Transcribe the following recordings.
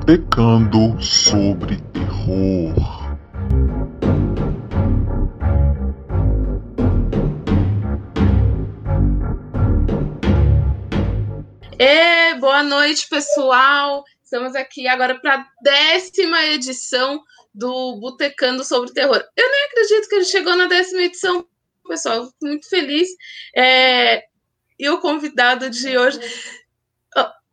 Botecando sobre terror. E boa noite, pessoal. Estamos aqui agora para a décima edição do Botecando sobre Terror. Eu nem acredito que ele chegou na décima edição, pessoal. Muito feliz. É... E o convidado de hoje.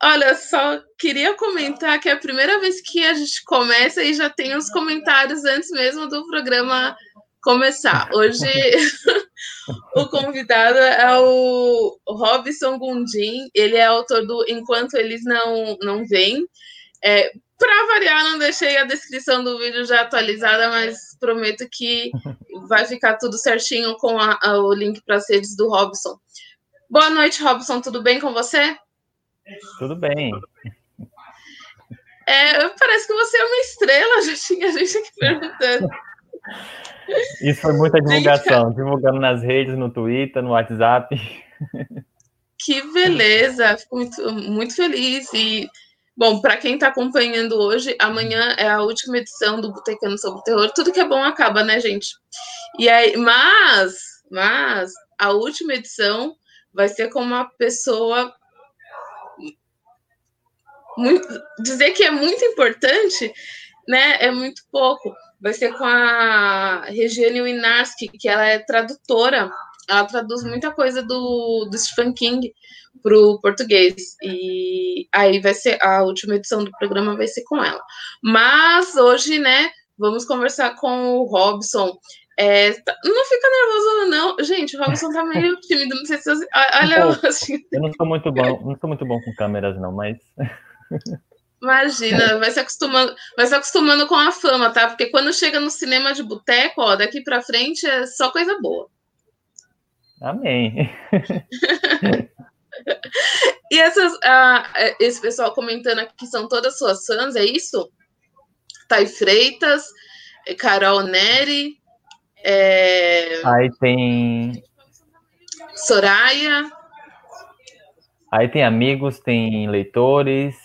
Olha, só queria comentar que é a primeira vez que a gente começa e já tem os comentários antes mesmo do programa começar. Hoje o convidado é o Robson Gundim, ele é autor do Enquanto Eles Não, não Vêm. É, Para variar, não deixei a descrição do vídeo já atualizada, mas prometo que vai ficar tudo certinho com a, a, o link para as redes do Robson. Boa noite, Robson, tudo bem com você? Tudo bem. É, parece que você é uma estrela, já tinha gente aqui perguntando. Isso foi muita divulgação, divulgando nas redes, no Twitter, no WhatsApp. Que beleza, fico muito, muito feliz. E, bom, para quem está acompanhando hoje, amanhã é a última edição do Botecano sobre o Terror. Tudo que é bom acaba, né, gente? E aí, mas, mas, a última edição vai ser com uma pessoa muito, dizer que é muito importante, né, é muito pouco. Vai ser com a Regiane Winarski, que ela é tradutora, ela traduz muita coisa do, do Stephen King para o português. E aí vai ser a última edição do programa vai ser com ela. Mas hoje, né, vamos conversar com o Robson. É, tá, não fica nervoso, não. Gente, o Robson tá meio tímido. Não sei se você. Olha, assim. Eu não sou muito bom, não sou muito bom com câmeras, não, mas. Imagina, vai se acostumando, vai se acostumando com a fama, tá? Porque quando chega no cinema de boteco, ó, daqui para frente é só coisa boa. Amém. e essas, uh, esse pessoal comentando aqui que são todas suas fãs, é isso? Thay Freitas, Carol Neri. É... Aí tem. Soraya. Aí tem amigos, tem leitores.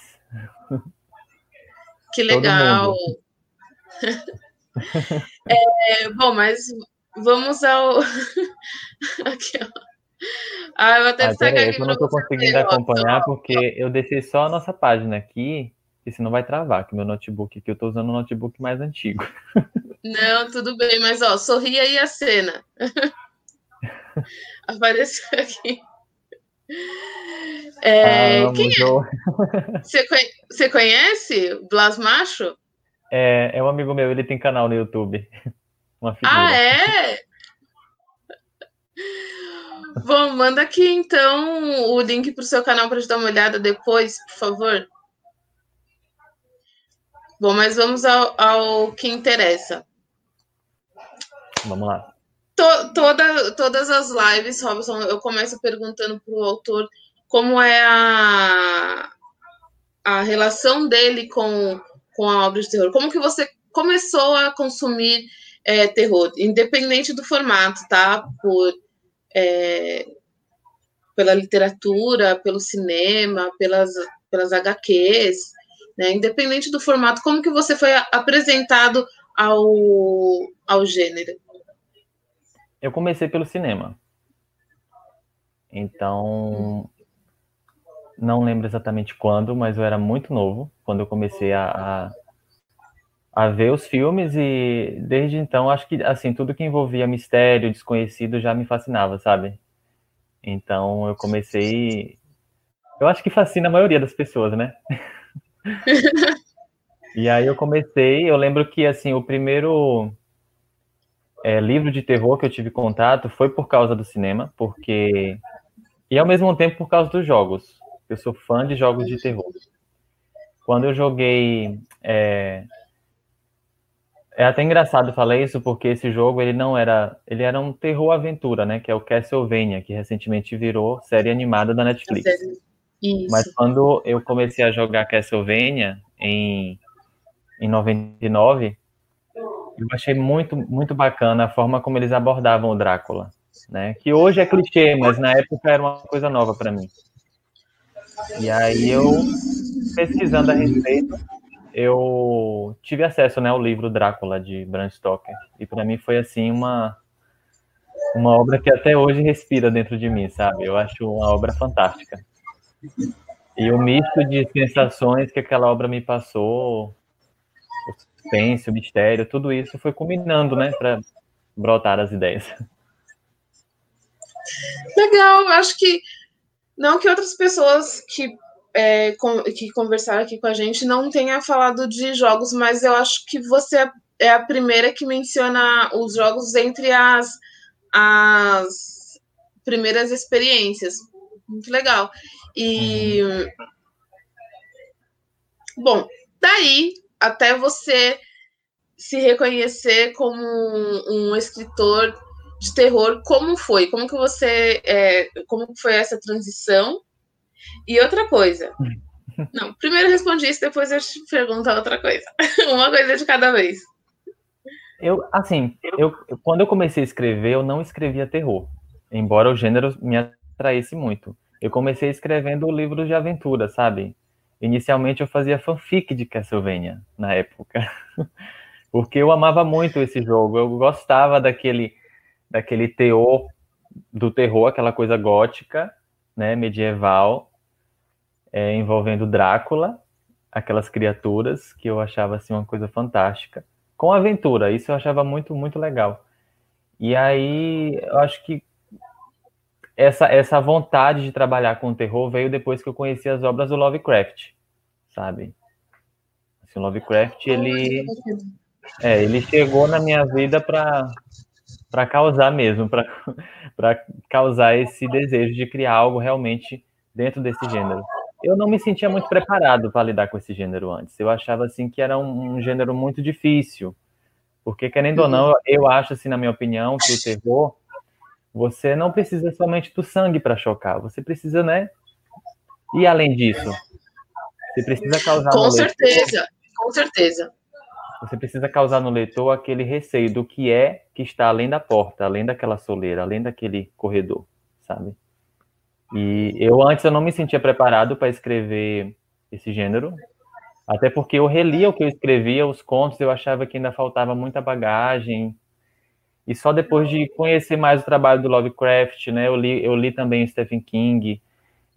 Que legal. é, bom, mas vamos ao. aqui, ó. Ah, eu até ah, aqui. Eu não estou conseguindo acompanhar porque eu deixei só a nossa página aqui, e senão vai travar, que meu notebook aqui, eu estou usando um notebook mais antigo. Não, tudo bem, mas ó, sorria aí a cena. Apareceu aqui. É, ah, quem é? Você, você conhece Blas Macho? É, é um amigo meu, ele tem canal no YouTube. Uma figura. Ah, é? Bom, manda aqui então o link para o seu canal para gente dar uma olhada depois, por favor. Bom, mas vamos ao, ao que interessa. Vamos lá to, toda, todas as lives, Robson, eu começo perguntando para o autor como é a, a relação dele com, com a obra de terror. Como que você começou a consumir é, terror, independente do formato, tá? Por, é, pela literatura, pelo cinema, pelas, pelas HQs, né? Independente do formato, como que você foi apresentado ao, ao gênero? Eu comecei pelo cinema. Então, não lembro exatamente quando, mas eu era muito novo quando eu comecei a, a, a, ver os filmes e desde então acho que assim tudo que envolvia mistério, desconhecido já me fascinava, sabe? Então eu comecei, eu acho que fascina a maioria das pessoas, né? e aí eu comecei, eu lembro que assim o primeiro é, livro de terror que eu tive contato foi por causa do cinema, porque. E ao mesmo tempo por causa dos jogos. Eu sou fã de jogos de terror. Quando eu joguei. É, é até engraçado falar isso, porque esse jogo ele não era. Ele era um terror aventura, né? Que é o Castlevania, que recentemente virou série animada da Netflix. Isso. Mas quando eu comecei a jogar Castlevania em, em 99, eu achei muito, muito bacana a forma como eles abordavam o Drácula, né? Que hoje é clichê, mas na época era uma coisa nova para mim. E aí eu pesquisando a respeito, eu tive acesso né, ao livro Drácula de Bram Stoker e para mim foi assim uma uma obra que até hoje respira dentro de mim, sabe? Eu acho uma obra fantástica. E o misto de sensações que aquela obra me passou, o suspense, o mistério, tudo isso foi combinando, né, para brotar as ideias. Legal, acho que não que outras pessoas que, é, com, que conversaram aqui com a gente não tenha falado de jogos, mas eu acho que você é a primeira que menciona os jogos entre as, as primeiras experiências. Muito legal. E. Uhum. Bom, daí até você se reconhecer como um, um escritor de terror, como foi? Como que você. É, como foi essa transição? E outra coisa. Não, primeiro respondi isso, depois eu te pergunto outra coisa. Uma coisa de cada vez. Eu, assim, eu, quando eu comecei a escrever, eu não escrevia terror, embora o gênero me atraísse muito. Eu comecei escrevendo livros de aventura, sabe? Inicialmente eu fazia fanfic de Castlevania na época, porque eu amava muito esse jogo. Eu gostava daquele, daquele teor do terror, aquela coisa gótica, né, medieval, é, envolvendo Drácula, aquelas criaturas que eu achava assim uma coisa fantástica, com aventura. Isso eu achava muito muito legal. E aí eu acho que essa, essa vontade de trabalhar com terror veio depois que eu conheci as obras do Lovecraft, sabe? Assim, o Lovecraft, ele, é, ele chegou na minha vida para para causar mesmo, para causar esse desejo de criar algo realmente dentro desse gênero. Eu não me sentia muito preparado para lidar com esse gênero antes. Eu achava assim que era um, um gênero muito difícil, porque querendo ou não, eu acho assim, na minha opinião, que o terror você não precisa somente do sangue para chocar, você precisa, né? E além disso, você precisa causar com certeza, leitor, com certeza. Você precisa causar no leitor aquele receio do que é que está além da porta, além daquela soleira, além daquele corredor, sabe? E eu antes eu não me sentia preparado para escrever esse gênero, até porque eu relia o que eu escrevia, os contos, eu achava que ainda faltava muita bagagem, e só depois de conhecer mais o trabalho do Lovecraft, né, eu li, eu li também Stephen King,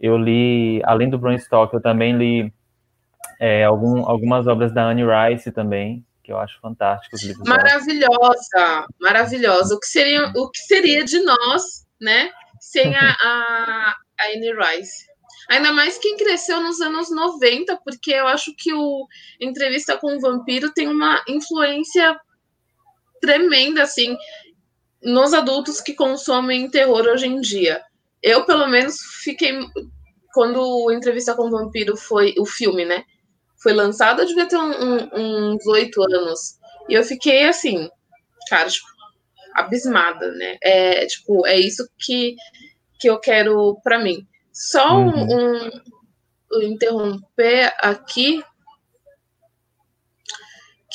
eu li, além do Bram Stoker, eu também li é, algum, algumas obras da Anne Rice também, que eu acho fantásticos. Maravilhosa, maravilhosa. O que seria, o que seria de nós, né, sem a, a, a Anne Rice? Ainda mais quem cresceu nos anos 90, porque eu acho que o Entrevista com o Vampiro tem uma influência tremenda, assim, nos adultos que consomem terror hoje em dia. Eu, pelo menos, fiquei. Quando o Entrevista com o Vampiro foi. O filme, né? Foi lançado, eu devia ter um, um, uns oito anos. E eu fiquei assim, cara, tipo, abismada, né? É, tipo, é isso que, que eu quero para mim. Só uhum. um, um interromper aqui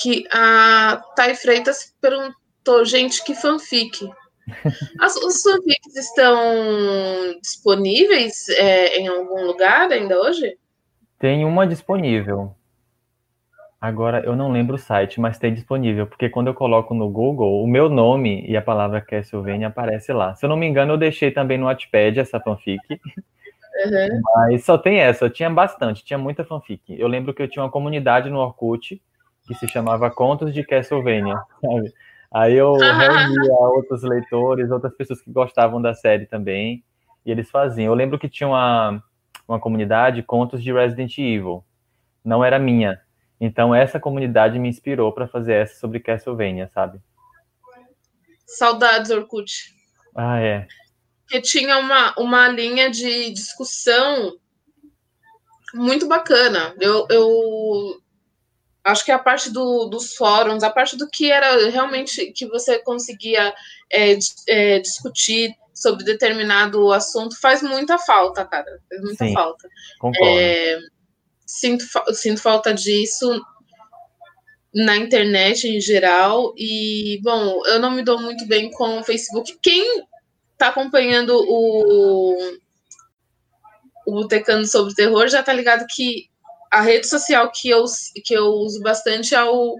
que a Thay Freitas perguntou, gente, que fanfic? As, os fanfics estão disponíveis é, em algum lugar ainda hoje? Tem uma disponível. Agora, eu não lembro o site, mas tem disponível, porque quando eu coloco no Google, o meu nome e a palavra Castlevania aparece lá. Se eu não me engano, eu deixei também no Wattpad essa fanfic. Uhum. Mas só tem essa, eu tinha bastante, tinha muita fanfic. Eu lembro que eu tinha uma comunidade no Orkut que se chamava Contos de Castlevania, sabe? Aí eu reunia outros leitores, outras pessoas que gostavam da série também, e eles faziam. Eu lembro que tinha uma, uma comunidade Contos de Resident Evil, não era minha. Então essa comunidade me inspirou para fazer essa sobre Castlevania, sabe? Saudades, Orkut. Ah, é. Que tinha uma, uma linha de discussão muito bacana. Eu, eu acho que a parte do, dos fóruns, a parte do que era realmente que você conseguia é, é, discutir sobre determinado assunto faz muita falta, cara. Faz muita Sim, falta. É, sinto, sinto falta disso na internet em geral. E, bom, eu não me dou muito bem com o Facebook. Quem está acompanhando o, o Botecando sobre Terror já tá ligado que a rede social que eu, que eu uso bastante é o,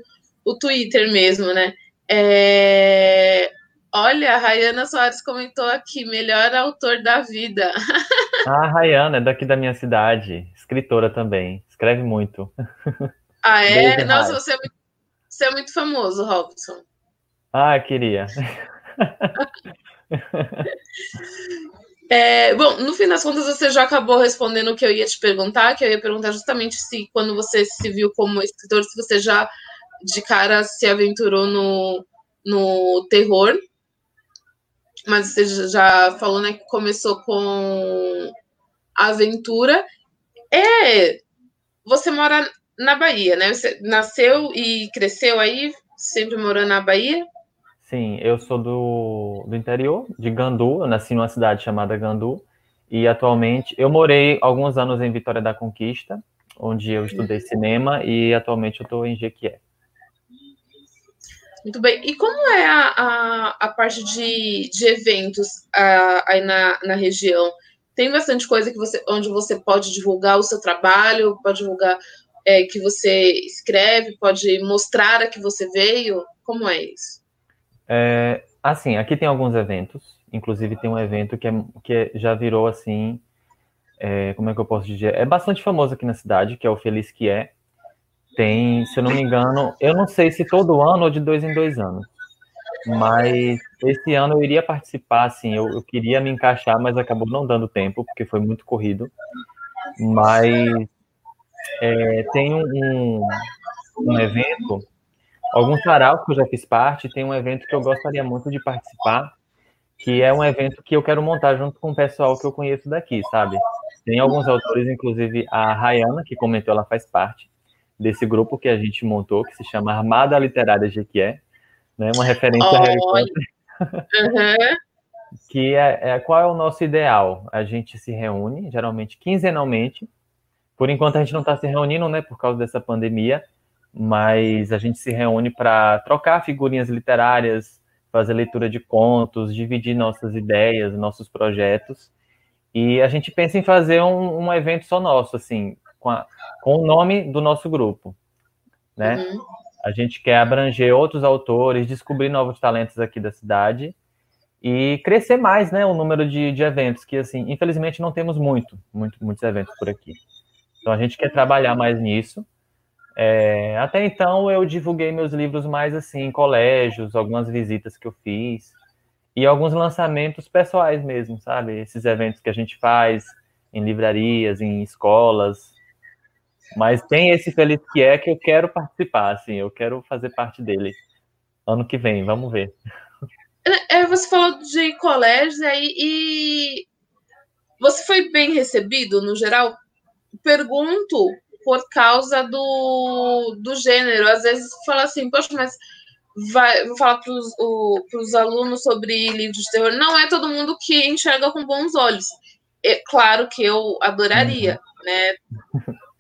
o Twitter mesmo, né? É, olha, a Rayana Soares comentou aqui, melhor autor da vida. Ah, a Rayana é daqui da minha cidade, escritora também, escreve muito. Ah, é? Beijo, Nossa, você é, muito, você é muito famoso, Robson. Ah, queria. É, bom, no fim das contas, você já acabou respondendo o que eu ia te perguntar, que eu ia perguntar justamente se, quando você se viu como escritor, se você já de cara se aventurou no, no terror. Mas você já falou, né, que começou com aventura. É, você mora na Bahia, né? Você nasceu e cresceu aí, sempre morando na Bahia? Sim, eu sou do, do interior, de Gandu, eu nasci numa cidade chamada Gandu, e atualmente eu morei alguns anos em Vitória da Conquista, onde eu estudei cinema, e atualmente eu estou em Jequié. Muito bem. E como é a, a, a parte de, de eventos a, aí na, na região? Tem bastante coisa que você, onde você pode divulgar o seu trabalho, pode divulgar é, que você escreve, pode mostrar a que você veio? Como é isso? É, assim, aqui tem alguns eventos, inclusive tem um evento que, é, que já virou assim, é, como é que eu posso dizer? É bastante famoso aqui na cidade, que é o Feliz Que É. Tem, se eu não me engano, eu não sei se todo ano ou de dois em dois anos, mas esse ano eu iria participar, assim, eu, eu queria me encaixar, mas acabou não dando tempo, porque foi muito corrido. Mas é, tem um, um evento alguns saraus que eu já fiz parte, tem um evento que eu gostaria muito de participar, que é um evento que eu quero montar junto com o pessoal que eu conheço daqui, sabe? Tem alguns autores, inclusive a Rayana, que comentou, ela faz parte desse grupo que a gente montou, que se chama Armada Literária Jequié, né? Uma referência oh, a Harry Potter. Uhum. que é, é, qual é o nosso ideal? A gente se reúne, geralmente quinzenalmente. Por enquanto a gente não está se reunindo, né, por causa dessa pandemia, mas a gente se reúne para trocar figurinhas literárias, fazer leitura de contos, dividir nossas ideias, nossos projetos. E a gente pensa em fazer um, um evento só nosso, assim, com, a, com, o nome do nosso grupo, né? Uhum. A gente quer abranger outros autores, descobrir novos talentos aqui da cidade e crescer mais, né, o número de, de eventos, que, assim, infelizmente não temos muito, muito, muitos eventos por aqui. Então a gente quer trabalhar mais nisso é, até então eu divulguei meus livros mais assim em colégios, algumas visitas que eu fiz e alguns lançamentos pessoais mesmo, sabe? Esses eventos que a gente faz em livrarias, em escolas. Mas tem esse Feliz que é que eu quero participar, assim, eu quero fazer parte dele. Ano que vem, vamos ver. É, você falou de colégios aí e você foi bem recebido no geral? Pergunto por causa do, do gênero. Às vezes fala assim, poxa, mas vai, vou falar para os alunos sobre livros de terror. Não é todo mundo que enxerga com bons olhos. É claro que eu adoraria, uhum. né?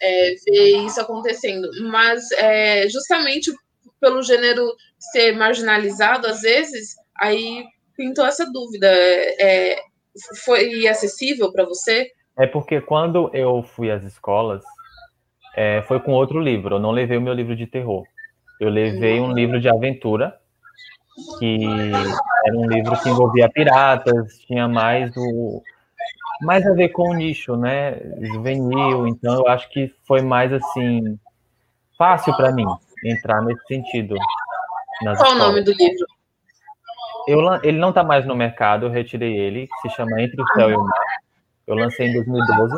É, ver isso acontecendo, mas é, justamente pelo gênero ser marginalizado, às vezes, aí pintou essa dúvida. É, foi acessível para você? É porque quando eu fui às escolas, é, foi com outro livro. Eu não levei o meu livro de terror. Eu levei um livro de aventura, que era um livro que envolvia piratas, tinha mais o mais a ver com o nicho, né, juvenil. Então eu acho que foi mais assim fácil para mim entrar nesse sentido. Qual escolas. o nome do livro? Eu, ele não está mais no mercado, eu retirei ele, se chama Entre o Céu e o Mar. Eu lancei em 2012.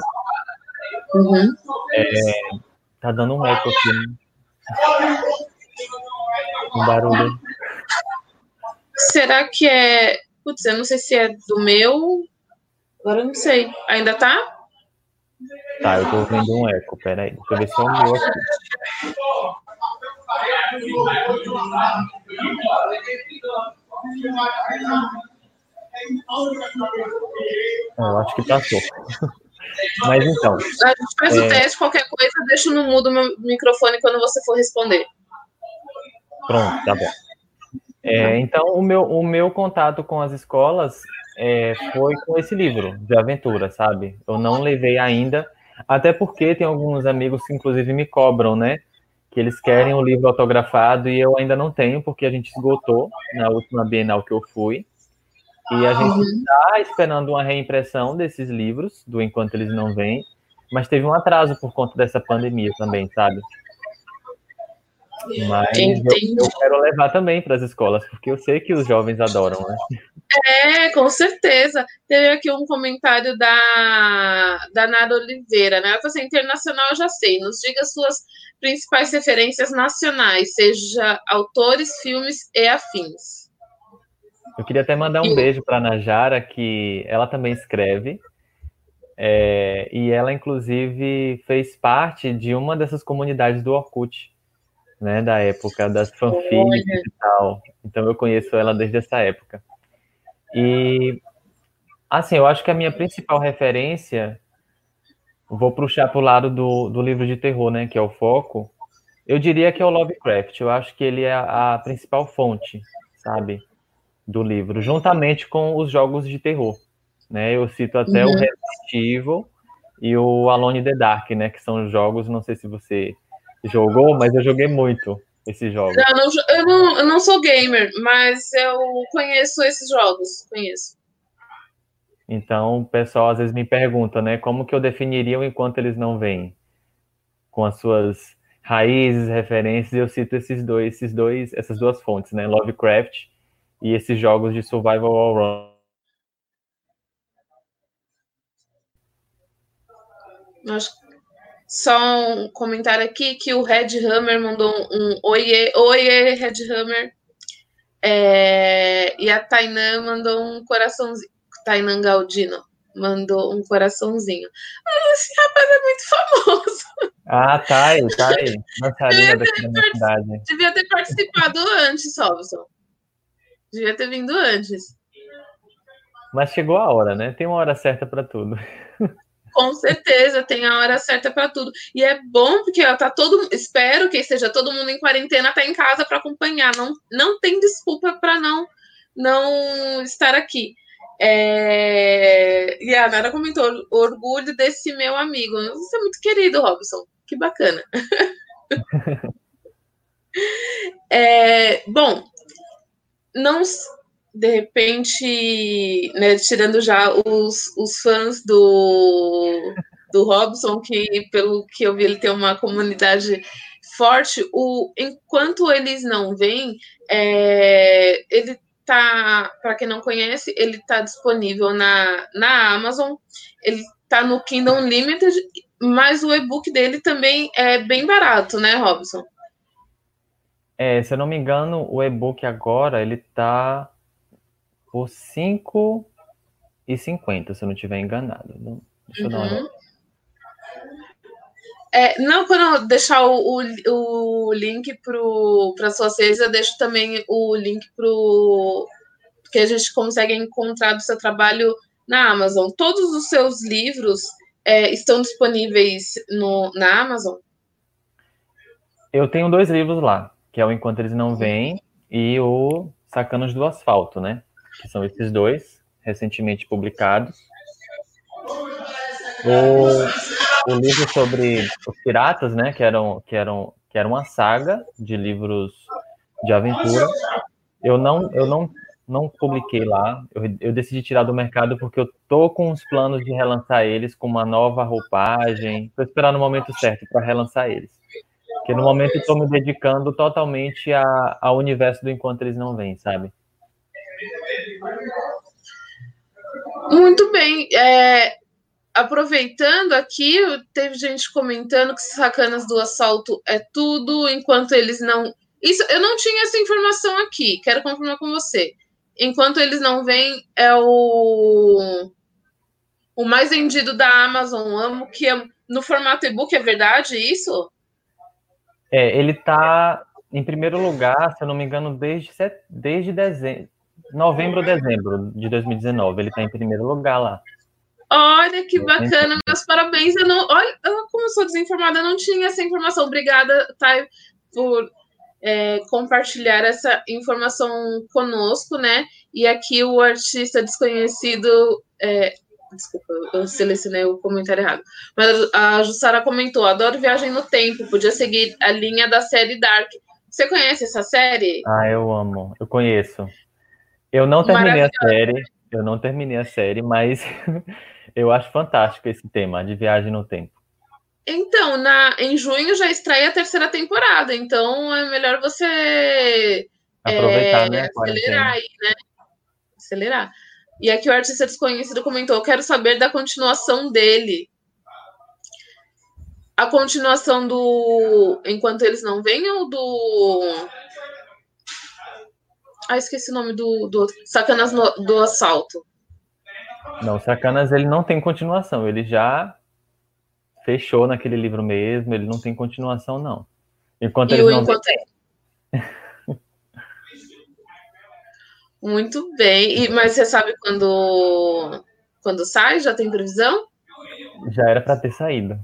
Uhum. É, tá dando um eco aqui. Né? Um barulho. Será que é. Putz, eu não sei se é do meu. Agora eu não sei. Ainda tá? Tá, eu tô ouvindo um eco. Peraí, deixa eu ver se é o meu aqui. Eu acho que passou. Mas então. A gente faz é... o teste, qualquer coisa, deixa no mudo o microfone quando você for responder. Pronto, tá bom. É, então, o meu, o meu contato com as escolas é, foi com esse livro de aventura, sabe? Eu não levei ainda. Até porque tem alguns amigos que, inclusive, me cobram, né? Que eles querem o livro autografado e eu ainda não tenho, porque a gente esgotou na última Bienal que eu fui. E a gente está esperando uma reimpressão desses livros, do Enquanto Eles Não Vêm, mas teve um atraso por conta dessa pandemia também, sabe? Mas eu, eu, quero levar também para as escolas, porque eu sei que os jovens adoram, né? É, com certeza. Teve aqui um comentário da, da Nara Oliveira, né? Ela falou assim, internacional eu já sei, nos diga suas principais referências nacionais, seja autores, filmes e afins. Eu queria até mandar um beijo para a Najara, que ela também escreve, é, e ela, inclusive, fez parte de uma dessas comunidades do Orkut, né, da época das fanfics e tal. Então eu conheço ela desde essa época. E assim, eu acho que a minha principal referência, vou puxar para o lado do, do livro de terror, né, que é o foco. Eu diria que é o Lovecraft. Eu acho que ele é a, a principal fonte, sabe, do livro, juntamente com os jogos de terror. Né? Eu cito até uhum. o Resident Evil e o Alone in the Dark, né, que são jogos, não sei se você jogou, mas eu joguei muito esses jogos. Não, não, eu, não, eu não sou gamer, mas eu conheço esses jogos, conheço. Então, o pessoal às vezes me pergunta, né, como que eu definiria enquanto eles não vêm? Com as suas raízes, referências, eu cito esses dois, esses dois, essas duas fontes, né, Lovecraft e esses jogos de survival all Acho só um comentário aqui que o Red Hammer mandou um, oiê, oiê, Red Hammer. É, e a Tainan mandou um coraçãozinho. Tainan Galdino mandou um coraçãozinho. Ah, esse rapaz é muito famoso. Ah, tá aí, tá aí. Ter, devia ter participado antes, Robson. Devia ter vindo antes. Mas chegou a hora, né? Tem uma hora certa para tudo. Com certeza, tem a hora certa para tudo. E é bom porque ó, tá todo, espero que seja todo mundo em quarentena, tá em casa para acompanhar. Não, não tem desculpa para não não estar aqui. É... E a Nara comentou: orgulho desse meu amigo. Você é muito querido, Robson. Que bacana. é... Bom, não de repente, né, tirando já os, os fãs do, do Robson, que pelo que eu vi, ele tem uma comunidade forte, o, enquanto eles não vêm, é, ele tá, para quem não conhece, ele tá disponível na, na Amazon, ele tá no Kingdom Limited, mas o e-book dele também é bem barato, né, Robson? É, se eu não me engano, o e-book agora ele tá por 5,50, se eu não estiver enganado. Não, deixa eu dar uma uhum. É, não, quando eu deixar o, o, o link para suas redes, eu deixo também o link para que a gente consegue encontrar do seu trabalho na Amazon. Todos os seus livros é, estão disponíveis no, na Amazon? Eu tenho dois livros lá, que é o Enquanto Eles Não Vêm e o Sacanos do Asfalto, né? que são esses dois, recentemente publicados. O, o livro sobre os piratas, né, que eram, que eram, que era uma saga de livros de aventura. Eu não, eu não, não publiquei lá. Eu, eu decidi tirar do mercado porque eu tô com os planos de relançar eles com uma nova roupagem. Vou esperar no momento certo para relançar eles. Porque no momento estou me dedicando totalmente a, ao universo do enquanto eles não vêm, sabe? Muito bem. É, aproveitando aqui, teve gente comentando que sacanas do assalto é tudo, enquanto eles não. Isso, eu não tinha essa informação aqui, quero confirmar com você. Enquanto eles não vêm, é o o mais vendido da Amazon Amo, que é no formato e-book, é verdade isso? É, ele está em primeiro lugar, se eu não me engano, desde, desde dezembro, novembro ou dezembro de 2019. Ele está em primeiro lugar lá. Olha que bacana, meus parabéns. Eu não, olha, eu, como eu sou desinformada, eu não tinha essa informação. Obrigada, Thay, por é, compartilhar essa informação conosco, né? E aqui o artista desconhecido é, Desculpa, eu selecionei o comentário errado. Mas a Jussara comentou: adoro Viagem no Tempo, podia seguir a linha da série Dark. Você conhece essa série? Ah, eu amo, eu conheço. Eu não terminei a série, eu não terminei a série, mas eu acho fantástico esse tema de viagem no tempo. Então, na, em junho já estreia a terceira temporada, então é melhor você aproveitar, é, né, acelerar aí, né? Acelerar. E aqui o artista desconhecido comentou: quero saber da continuação dele. A continuação do Enquanto Eles Não Vêm ou do. Ah, esqueci o nome do, do Sacanas no, do Assalto. Não, Sacanas ele não tem continuação, ele já fechou naquele livro mesmo, ele não tem continuação, não. Enquanto e eles não enquanto... Muito bem. E, mas você sabe quando, quando sai? Já tem previsão? Já era para ter saído.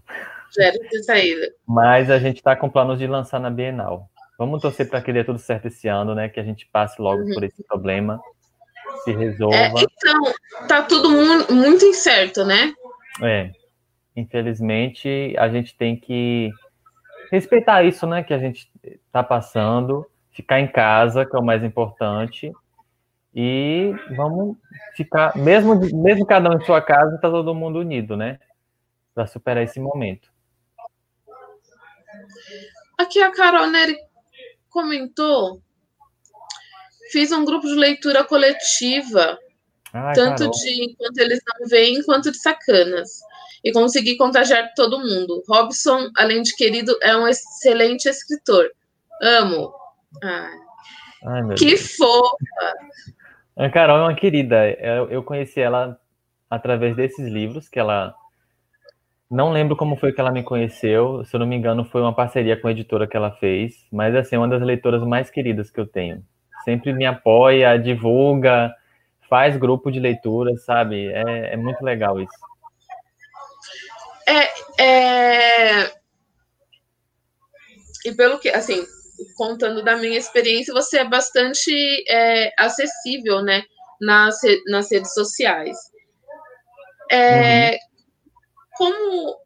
Já era para ter saído. Mas a gente está com planos de lançar na Bienal. Vamos torcer para que dê tudo certo esse ano, né? Que a gente passe logo uhum. por esse problema, se resolva. É, então, tá tudo mu muito incerto, né? É. Infelizmente, a gente tem que respeitar isso, né? Que a gente está passando, ficar em casa, que é o mais importante, e vamos ficar, mesmo, mesmo cada um em sua casa, está todo mundo unido, né? Para superar esse momento. Aqui a Carol Neri comentou. Fiz um grupo de leitura coletiva, Ai, tanto Carol. de enquanto eles não veem, quanto de sacanas. E consegui contagiar todo mundo. Robson, além de querido, é um excelente escritor. Amo. Ai, Ai que Deus. fofa! A Carol é uma querida. Eu, conheci ela através desses livros que ela. Não lembro como foi que ela me conheceu. Se eu não me engano, foi uma parceria com a editora que ela fez. Mas, assim, é uma das leitoras mais queridas que eu tenho. Sempre me apoia, divulga, faz grupo de leitura, sabe? É, é muito legal isso. É, é... E pelo que, assim, contando da minha experiência, você é bastante é, acessível, né, nas, nas redes sociais. É, uhum. Como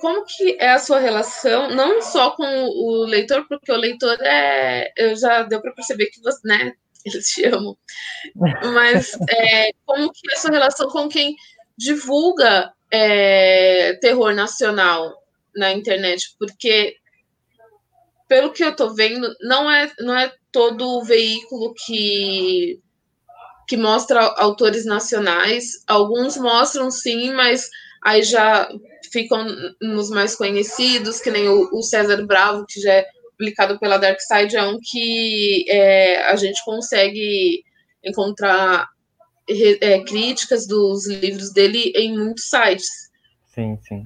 como que é a sua relação, não só com o leitor, porque o leitor é, eu já deu para perceber que você, né, eles te amam, mas é, como que é a sua relação com quem divulga é, terror nacional na internet, porque pelo que eu tô vendo, não é, não é todo o veículo que, que mostra autores nacionais. Alguns mostram sim, mas aí já ficam nos mais conhecidos, que nem o, o César Bravo, que já é publicado pela Dark Side, é um que é, a gente consegue encontrar é, críticas dos livros dele em muitos sites. Sim, sim.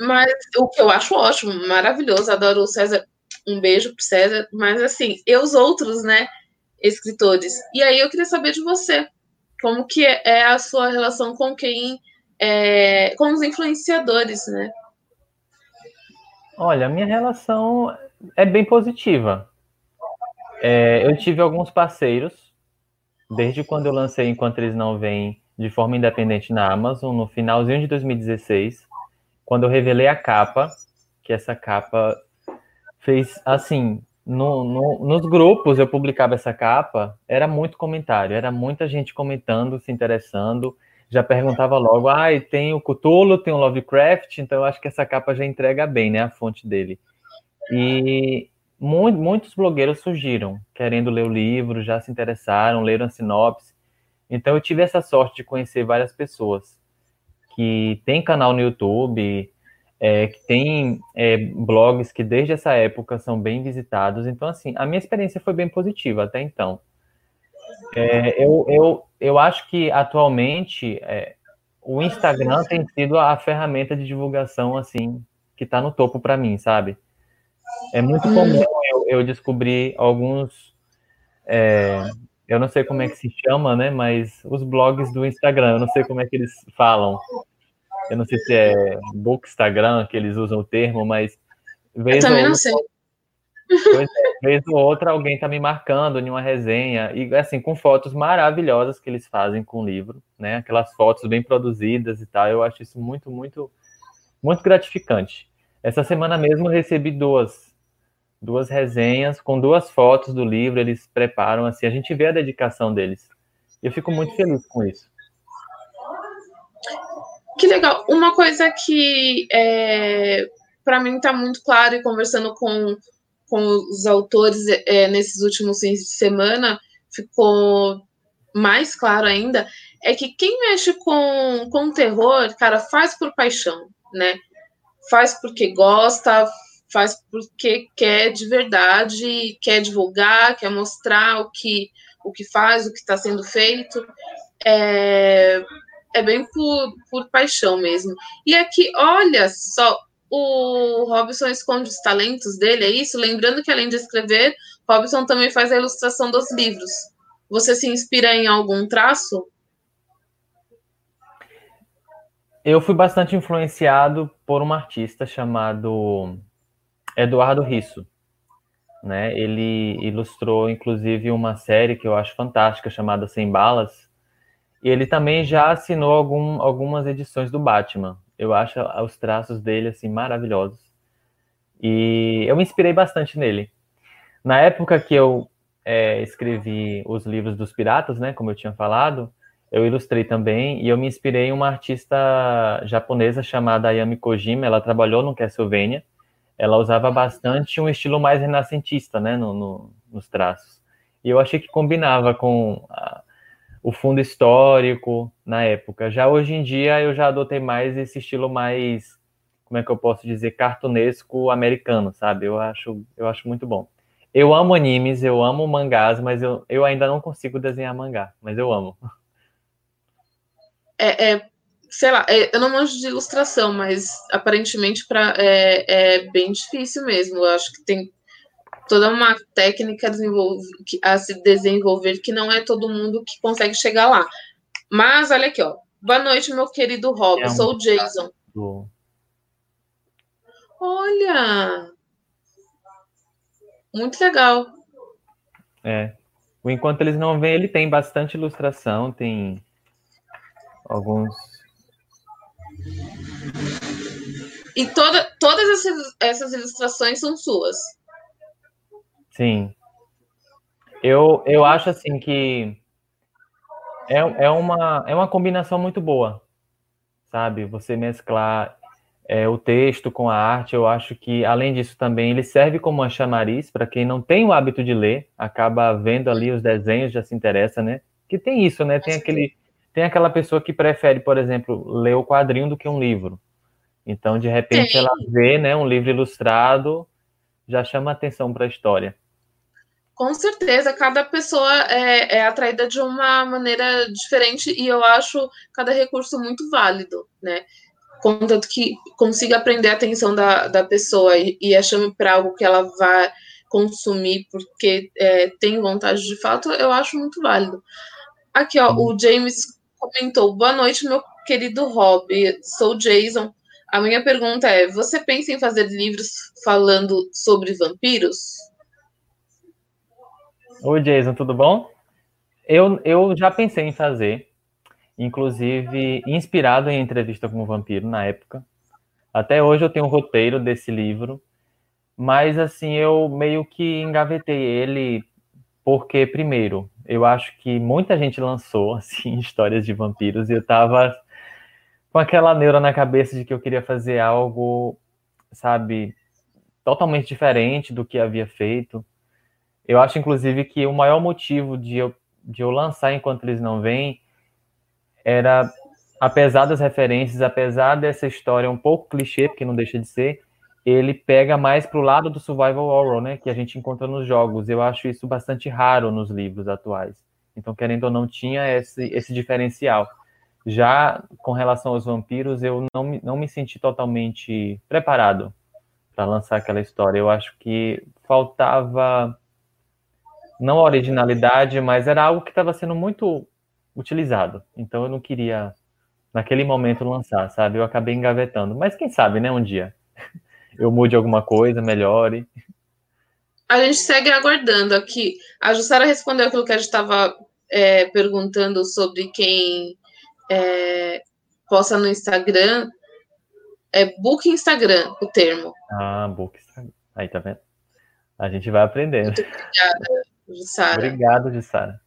Mas o que eu acho ótimo, maravilhoso, adoro o César um beijo pro César, mas assim, e os outros, né, escritores. E aí eu queria saber de você, como que é a sua relação com quem, é, com os influenciadores, né? Olha, a minha relação é bem positiva. É, eu tive alguns parceiros, desde quando eu lancei Enquanto Eles Não Vêm, de forma independente na Amazon, no finalzinho de 2016, quando eu revelei a capa, que essa capa fez assim. No, no, nos grupos eu publicava essa capa, era muito comentário, era muita gente comentando, se interessando, já perguntava logo, ah, tem o Cthulhu, tem o Lovecraft, então eu acho que essa capa já entrega bem, né, a fonte dele. E mu muitos blogueiros surgiram, querendo ler o livro, já se interessaram, leram a sinopse. Então eu tive essa sorte de conhecer várias pessoas que têm canal no YouTube, é, que tem é, blogs que desde essa época são bem visitados. Então, assim, a minha experiência foi bem positiva até então. É, eu, eu, eu acho que atualmente é, o Instagram tem sido a ferramenta de divulgação, assim, que está no topo para mim, sabe? É muito comum eu, eu descobrir alguns. É, eu não sei como é que se chama, né? Mas os blogs do Instagram, eu não sei como é que eles falam eu não sei se é book Instagram que eles usam o termo, mas vez eu também não sei. Pois é, vez ou outra alguém tá me marcando em uma resenha, e assim, com fotos maravilhosas que eles fazem com o livro, né? Aquelas fotos bem produzidas e tal. Eu acho isso muito, muito, muito gratificante. Essa semana mesmo eu recebi duas, duas resenhas com duas fotos do livro, eles preparam, assim, a gente vê a dedicação deles. Eu fico muito feliz com isso. Que legal. Uma coisa que é, para mim está muito claro, e conversando com, com os autores é, nesses últimos fins de semana, ficou mais claro ainda, é que quem mexe com, com terror, cara, faz por paixão, né? Faz porque gosta, faz porque quer de verdade, quer divulgar, quer mostrar o que, o que faz, o que está sendo feito. É, é bem por, por paixão mesmo. E aqui, olha só, o Robson esconde os talentos dele, é isso? Lembrando que além de escrever, Robson também faz a ilustração dos livros. Você se inspira em algum traço? Eu fui bastante influenciado por um artista chamado Eduardo Risso. Né? Ele ilustrou, inclusive, uma série que eu acho fantástica chamada Sem Balas. E ele também já assinou algum, algumas edições do Batman. Eu acho os traços dele assim maravilhosos. E eu me inspirei bastante nele. Na época que eu é, escrevi os livros dos piratas, né, como eu tinha falado, eu ilustrei também e eu me inspirei em uma artista japonesa chamada Ayami Kojima. Ela trabalhou no Castlevania. Ela usava bastante um estilo mais renascentista, né, no, no, nos traços. E eu achei que combinava com a, o fundo histórico na época. Já hoje em dia eu já adotei mais esse estilo mais, como é que eu posso dizer, cartunesco americano, sabe? Eu acho, eu acho muito bom. Eu amo animes, eu amo mangás, mas eu, eu ainda não consigo desenhar mangá, mas eu amo. É, é sei lá, é, eu não manjo de ilustração, mas aparentemente pra, é, é bem difícil mesmo. Eu acho que tem toda uma técnica a se desenvolver que não é todo mundo que consegue chegar lá. Mas olha aqui, ó. Boa noite, meu querido Rob. É um... Sou o Jason. Olha! Muito legal. É. Enquanto eles não vêm, ele tem bastante ilustração, tem alguns. E toda, todas essas, essas ilustrações são suas. Sim. Eu, eu acho assim que é, é, uma, é uma combinação muito boa, sabe? Você mesclar é, o texto com a arte, eu acho que, além disso, também ele serve como uma chamariz para quem não tem o hábito de ler, acaba vendo ali os desenhos, já se interessa, né? Que tem isso, né? Tem aquele. Tem aquela pessoa que prefere, por exemplo, ler o quadrinho do que um livro. Então, de repente, ela vê né, um livro ilustrado, já chama atenção para a história. Com certeza, cada pessoa é, é, atraída de uma maneira diferente e eu acho cada recurso muito válido, né? Contanto que consiga aprender a atenção da, da pessoa e, e a chame para algo que ela vai consumir porque é, tem vontade de fato, eu acho muito válido. Aqui, ó, o James comentou: Boa noite, meu querido Rob. Sou Jason. A minha pergunta é: você pensa em fazer livros falando sobre vampiros? Oi, Jason, tudo bom? Eu, eu já pensei em fazer, inclusive inspirado em Entrevista com o Vampiro na época. Até hoje eu tenho um roteiro desse livro, mas assim, eu meio que engavetei ele porque, primeiro, eu acho que muita gente lançou assim histórias de vampiros e eu tava com aquela neura na cabeça de que eu queria fazer algo, sabe, totalmente diferente do que havia feito. Eu acho, inclusive, que o maior motivo de eu, de eu lançar enquanto eles não vêm era, apesar das referências, apesar dessa história um pouco clichê, porque não deixa de ser, ele pega mais para o lado do survival horror, né, que a gente encontra nos jogos. Eu acho isso bastante raro nos livros atuais. Então, querendo ou não, tinha esse, esse diferencial. Já com relação aos vampiros, eu não me, não me senti totalmente preparado para lançar aquela história. Eu acho que faltava não originalidade, mas era algo que estava sendo muito utilizado. Então eu não queria, naquele momento, lançar, sabe? Eu acabei engavetando. Mas quem sabe, né? Um dia eu mude alguma coisa, melhore. a gente segue aguardando aqui. A Jussara respondeu aquilo que a gente estava é, perguntando sobre quem é, posta no Instagram. É book Instagram o termo. Ah, book Instagram. Aí, tá vendo? A gente vai aprendendo. Muito obrigada, Jussara. Obrigado, Jussara.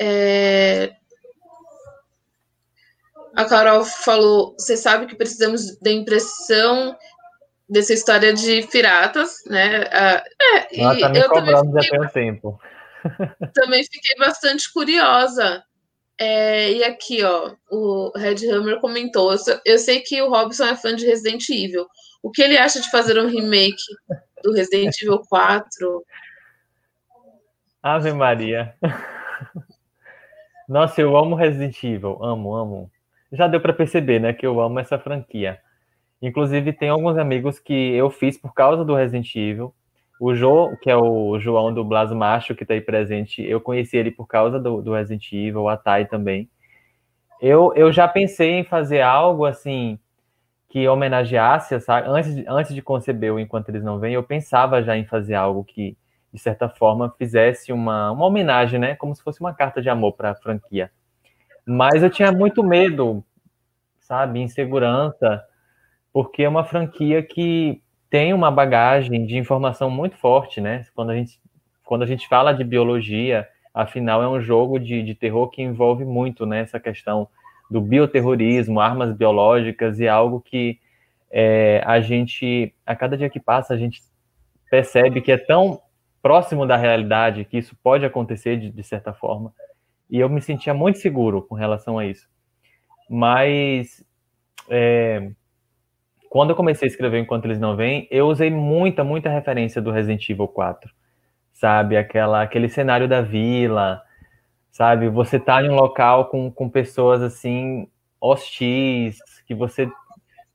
É... A Carol falou: você sabe que precisamos da impressão dessa história de piratas, né? Ah, é, Ela tá me eu cobrando já tem um tempo. Também fiquei bastante curiosa. É, e aqui, ó, o Red Hammer comentou: eu sei que o Robson é fã de Resident Evil. O que ele acha de fazer um remake do Resident Evil 4? Ave Maria. Nossa, eu amo Resident Evil, amo, amo. Já deu para perceber, né, que eu amo essa franquia. Inclusive, tem alguns amigos que eu fiz por causa do Resident Evil. O Jô, que é o João do Blas Macho, que está aí presente, eu conheci ele por causa do, do Resident Evil, a Thay também. Eu, eu já pensei em fazer algo assim que homenageasse, sabe? Antes, antes de conceber o Enquanto Eles Não Vêm, eu pensava já em fazer algo que, de certa forma, fizesse uma, uma homenagem, né? Como se fosse uma carta de amor para a franquia. Mas eu tinha muito medo, sabe? Insegurança porque é uma franquia que tem uma bagagem de informação muito forte, né? Quando a gente, quando a gente fala de biologia, afinal é um jogo de, de terror que envolve muito né, essa questão do bioterrorismo, armas biológicas, e algo que é, a gente, a cada dia que passa, a gente percebe que é tão próximo da realidade que isso pode acontecer de, de certa forma. E eu me sentia muito seguro com relação a isso. Mas é, quando eu comecei a escrever Enquanto Eles Não Vêm, eu usei muita, muita referência do Resident Evil 4. Sabe? Aquela, aquele cenário da vila, sabe? Você tá em um local com, com pessoas assim, hostis, que você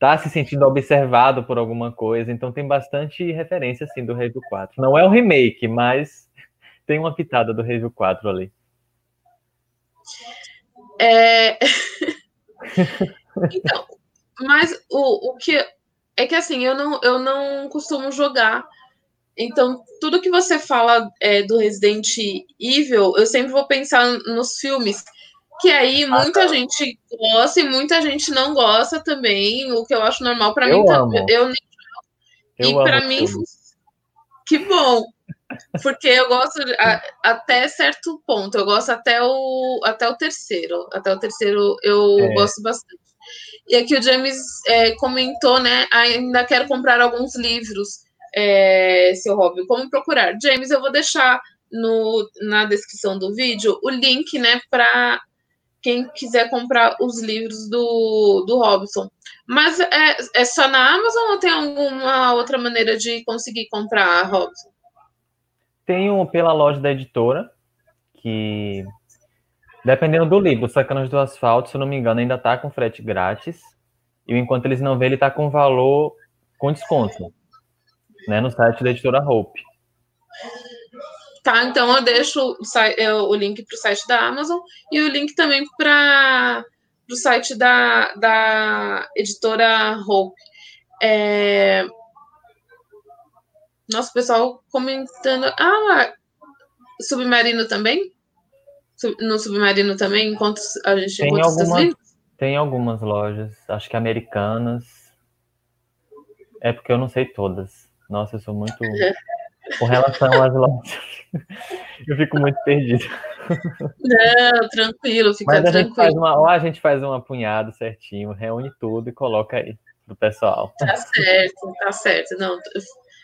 tá se sentindo observado por alguma coisa. Então tem bastante referência, assim, do Review 4. Não é um remake, mas tem uma pitada do Review 4 ali. É... então, mas o, o que. É que assim, eu não, eu não costumo jogar. Então, tudo que você fala é, do Resident Evil, eu sempre vou pensar nos filmes. Que aí ah, muita ah, tá. gente gosta e muita gente não gosta também, o que eu acho normal para mim. Amo. Eu, eu, eu e para mim, que bom. Porque eu gosto a, até certo ponto, eu gosto até o, até o terceiro. Até o terceiro eu é. gosto bastante. E aqui o James é, comentou, né? Ainda quero comprar alguns livros, é, seu hobby. Como procurar? James, eu vou deixar no, na descrição do vídeo o link, né, para quem quiser comprar os livros do, do Robson. Mas é, é só na Amazon ou tem alguma outra maneira de conseguir comprar, Robson? Tenho pela loja da editora, que Dependendo do livro, Sacanas do Asfalto, se eu não me engano, ainda está com frete grátis. E enquanto eles não vê, ele está com valor com desconto. Né, no site da editora Hope. Tá, então eu deixo o, o link para o site da Amazon e o link também para o site da, da editora Hope. É... Nosso pessoal comentando. Ah, Submarino também? no Submarino também, enquanto a gente tem algumas, Tem algumas lojas, acho que americanas. É porque eu não sei todas. Nossa, eu sou muito. Com relação às lojas, eu fico muito perdido. Não, tranquilo, fica Mas a tranquilo. Gente faz uma, ou a gente faz um apunhado certinho, reúne tudo e coloca aí pro pessoal. Tá certo, tá certo. Não,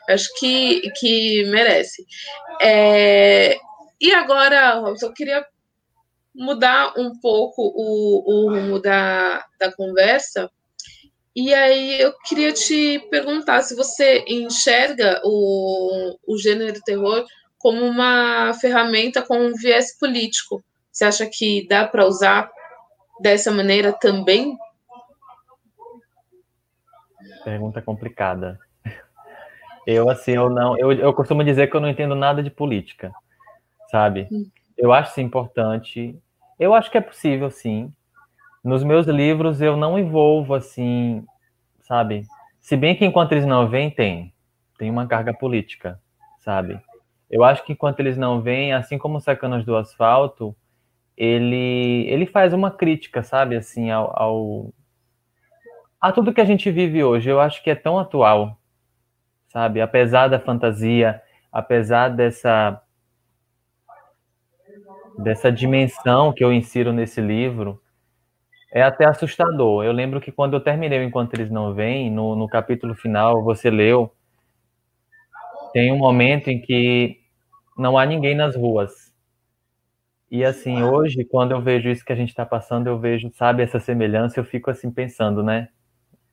acho que, que merece. É, e agora, Robson, eu queria mudar um pouco o, o rumo da, da conversa. E aí eu queria te perguntar se você enxerga o, o gênero terror como uma ferramenta com um viés político. Você acha que dá para usar dessa maneira também? Pergunta complicada. Eu, assim, eu não. Eu, eu costumo dizer que eu não entendo nada de política, sabe? Hum. Eu acho isso importante. Eu acho que é possível, sim. Nos meus livros eu não envolvo assim, sabe? Se bem que enquanto eles não vêm, tem. tem uma carga política, sabe? Eu acho que enquanto eles não vêm, assim como Sacanas do Asfalto, ele, ele faz uma crítica, sabe, assim, ao, ao, a tudo que a gente vive hoje. Eu acho que é tão atual, sabe? Apesar da fantasia, apesar dessa dessa dimensão que eu insiro nesse livro, é até assustador. Eu lembro que quando eu terminei Enquanto Eles Não Vêm, no, no capítulo final, você leu, tem um momento em que não há ninguém nas ruas. E assim, hoje, quando eu vejo isso que a gente está passando, eu vejo, sabe, essa semelhança, eu fico assim pensando, né?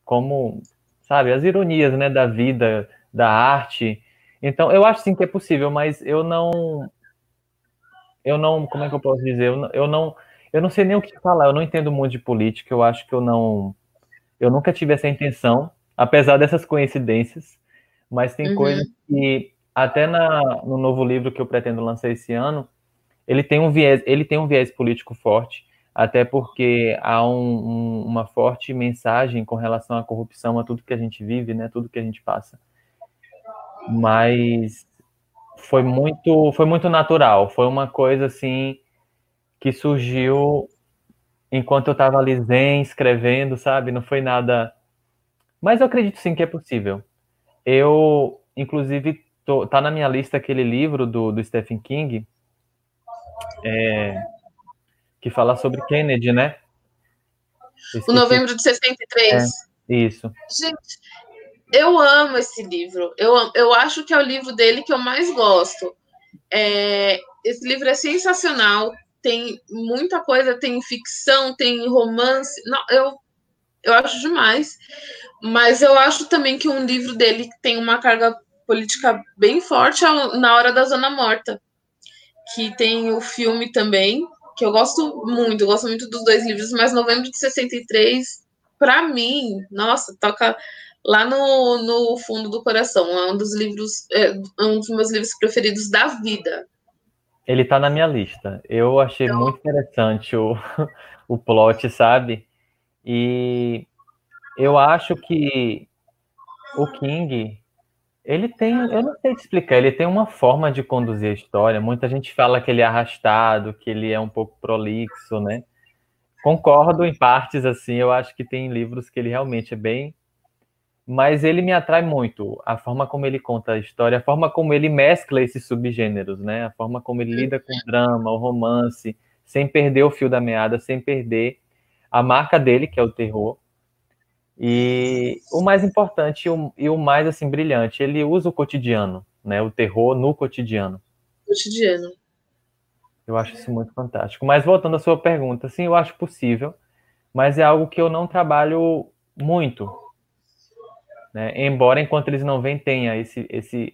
Como, sabe, as ironias, né, da vida, da arte. Então, eu acho sim que é possível, mas eu não eu não, como é que eu posso dizer? Eu, eu não eu não sei nem o que falar, eu não entendo muito de política, eu acho que eu não eu nunca tive essa intenção, apesar dessas coincidências, mas tem uhum. coisas que até na, no novo livro que eu pretendo lançar esse ano, ele tem um viés, ele tem um viés político forte, até porque há um, um, uma forte mensagem com relação à corrupção, a tudo que a gente vive, né, tudo que a gente passa. Mas foi muito, foi muito natural, foi uma coisa assim que surgiu enquanto eu estava ali zen, escrevendo, sabe? Não foi nada. Mas eu acredito sim que é possível. Eu, inclusive, tô, tá na minha lista aquele livro do, do Stephen King, é, que fala sobre Kennedy, né? o Novembro de 63. É, isso. Gente, eu amo esse livro. Eu, eu acho que é o livro dele que eu mais gosto. É, esse livro é sensacional. Tem muita coisa, tem ficção, tem romance. Não, eu, eu acho demais. Mas eu acho também que um livro dele tem uma carga política bem forte na hora da Zona Morta, que tem o filme também, que eu gosto muito, eu gosto muito dos dois livros, mas Novembro de 63, para mim, nossa, toca lá no, no fundo do coração. É um dos livros, é, é um dos meus livros preferidos da vida. Ele tá na minha lista. Eu achei então... muito interessante o, o plot, sabe? E eu acho que o King ele tem, eu não sei te explicar, ele tem uma forma de conduzir a história. Muita gente fala que ele é arrastado, que ele é um pouco prolixo, né? Concordo em partes, assim, eu acho que tem livros que ele realmente é bem. Mas ele me atrai muito, a forma como ele conta a história, a forma como ele mescla esses subgêneros, né? A forma como ele lida com o drama, o romance, sem perder o fio da meada, sem perder a marca dele, que é o terror e o mais importante o, e o mais assim brilhante, ele usa o cotidiano, né? O terror no cotidiano. Cotidiano. Eu acho isso muito fantástico. Mas voltando à sua pergunta, sim, eu acho possível, mas é algo que eu não trabalho muito. Né? Embora enquanto eles não vêm tenha esse, esse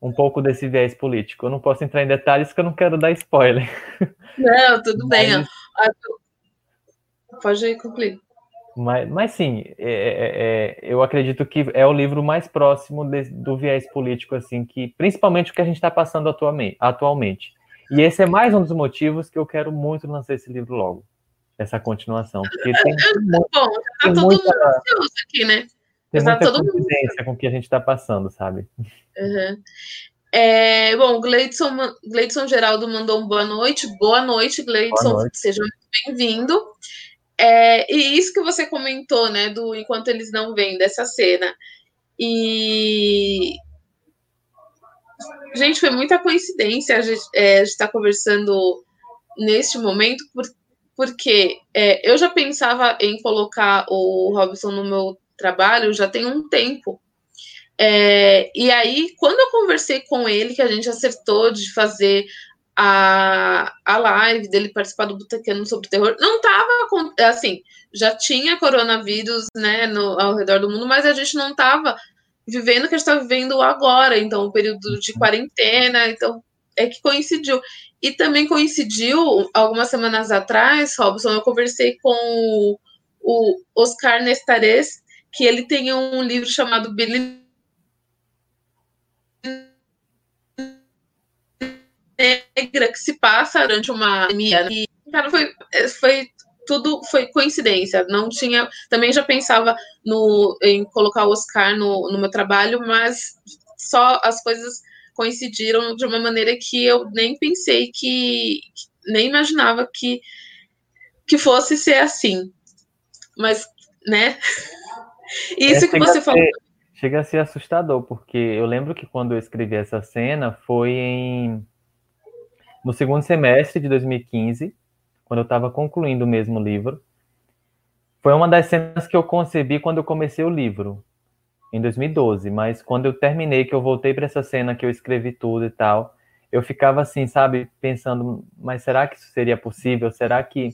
um pouco desse viés político. Eu não posso entrar em detalhes que eu não quero dar spoiler. Não, tudo bem. Mas... Pode concluir. Mas, mas sim, é, é, é, eu acredito que é o livro mais próximo de, do viés político, assim, que principalmente o que a gente está passando atualmente, atualmente. E esse é mais um dos motivos que eu quero muito lançar esse livro logo, essa continuação. Porque tem, muito, Bom, tá todo muita, mundo ansioso aqui, né? Tem muita coincidência com o que a gente está passando, sabe? Uhum. É, bom, Gleidson, Gleidson Geraldo mandou um boa noite. Boa noite, Gleidson. Boa noite. Seja muito bem-vindo. É, e isso que você comentou, né, do enquanto eles não vêm dessa cena. E gente, foi muita coincidência a gente é, estar tá conversando neste momento, por, porque é, eu já pensava em colocar o Robson no meu trabalho já tem um tempo. É, e aí, quando eu conversei com ele, que a gente acertou de fazer a, a live dele participar do Botecano sobre terror, não tava assim, já tinha coronavírus, né, no, ao redor do mundo, mas a gente não tava vivendo o que a gente está vivendo agora, então, o período de quarentena, então é que coincidiu. E também coincidiu, algumas semanas atrás, Robson, eu conversei com o, o Oscar Nestares, que ele tem um livro chamado Billy negra que se passa durante uma pandemia. Né? E, cara, foi, foi tudo foi coincidência. Não tinha. Também já pensava no, em colocar o Oscar no, no meu trabalho, mas só as coisas coincidiram de uma maneira que eu nem pensei que, nem imaginava que, que fosse ser assim. Mas, né? Isso é, que você falou. Chega a ser assustador, porque eu lembro que quando eu escrevi essa cena foi em no segundo semestre de 2015, quando eu estava concluindo o mesmo livro. Foi uma das cenas que eu concebi quando eu comecei o livro, em 2012. Mas quando eu terminei, que eu voltei para essa cena que eu escrevi tudo e tal, eu ficava assim, sabe, pensando, mas será que isso seria possível? Será que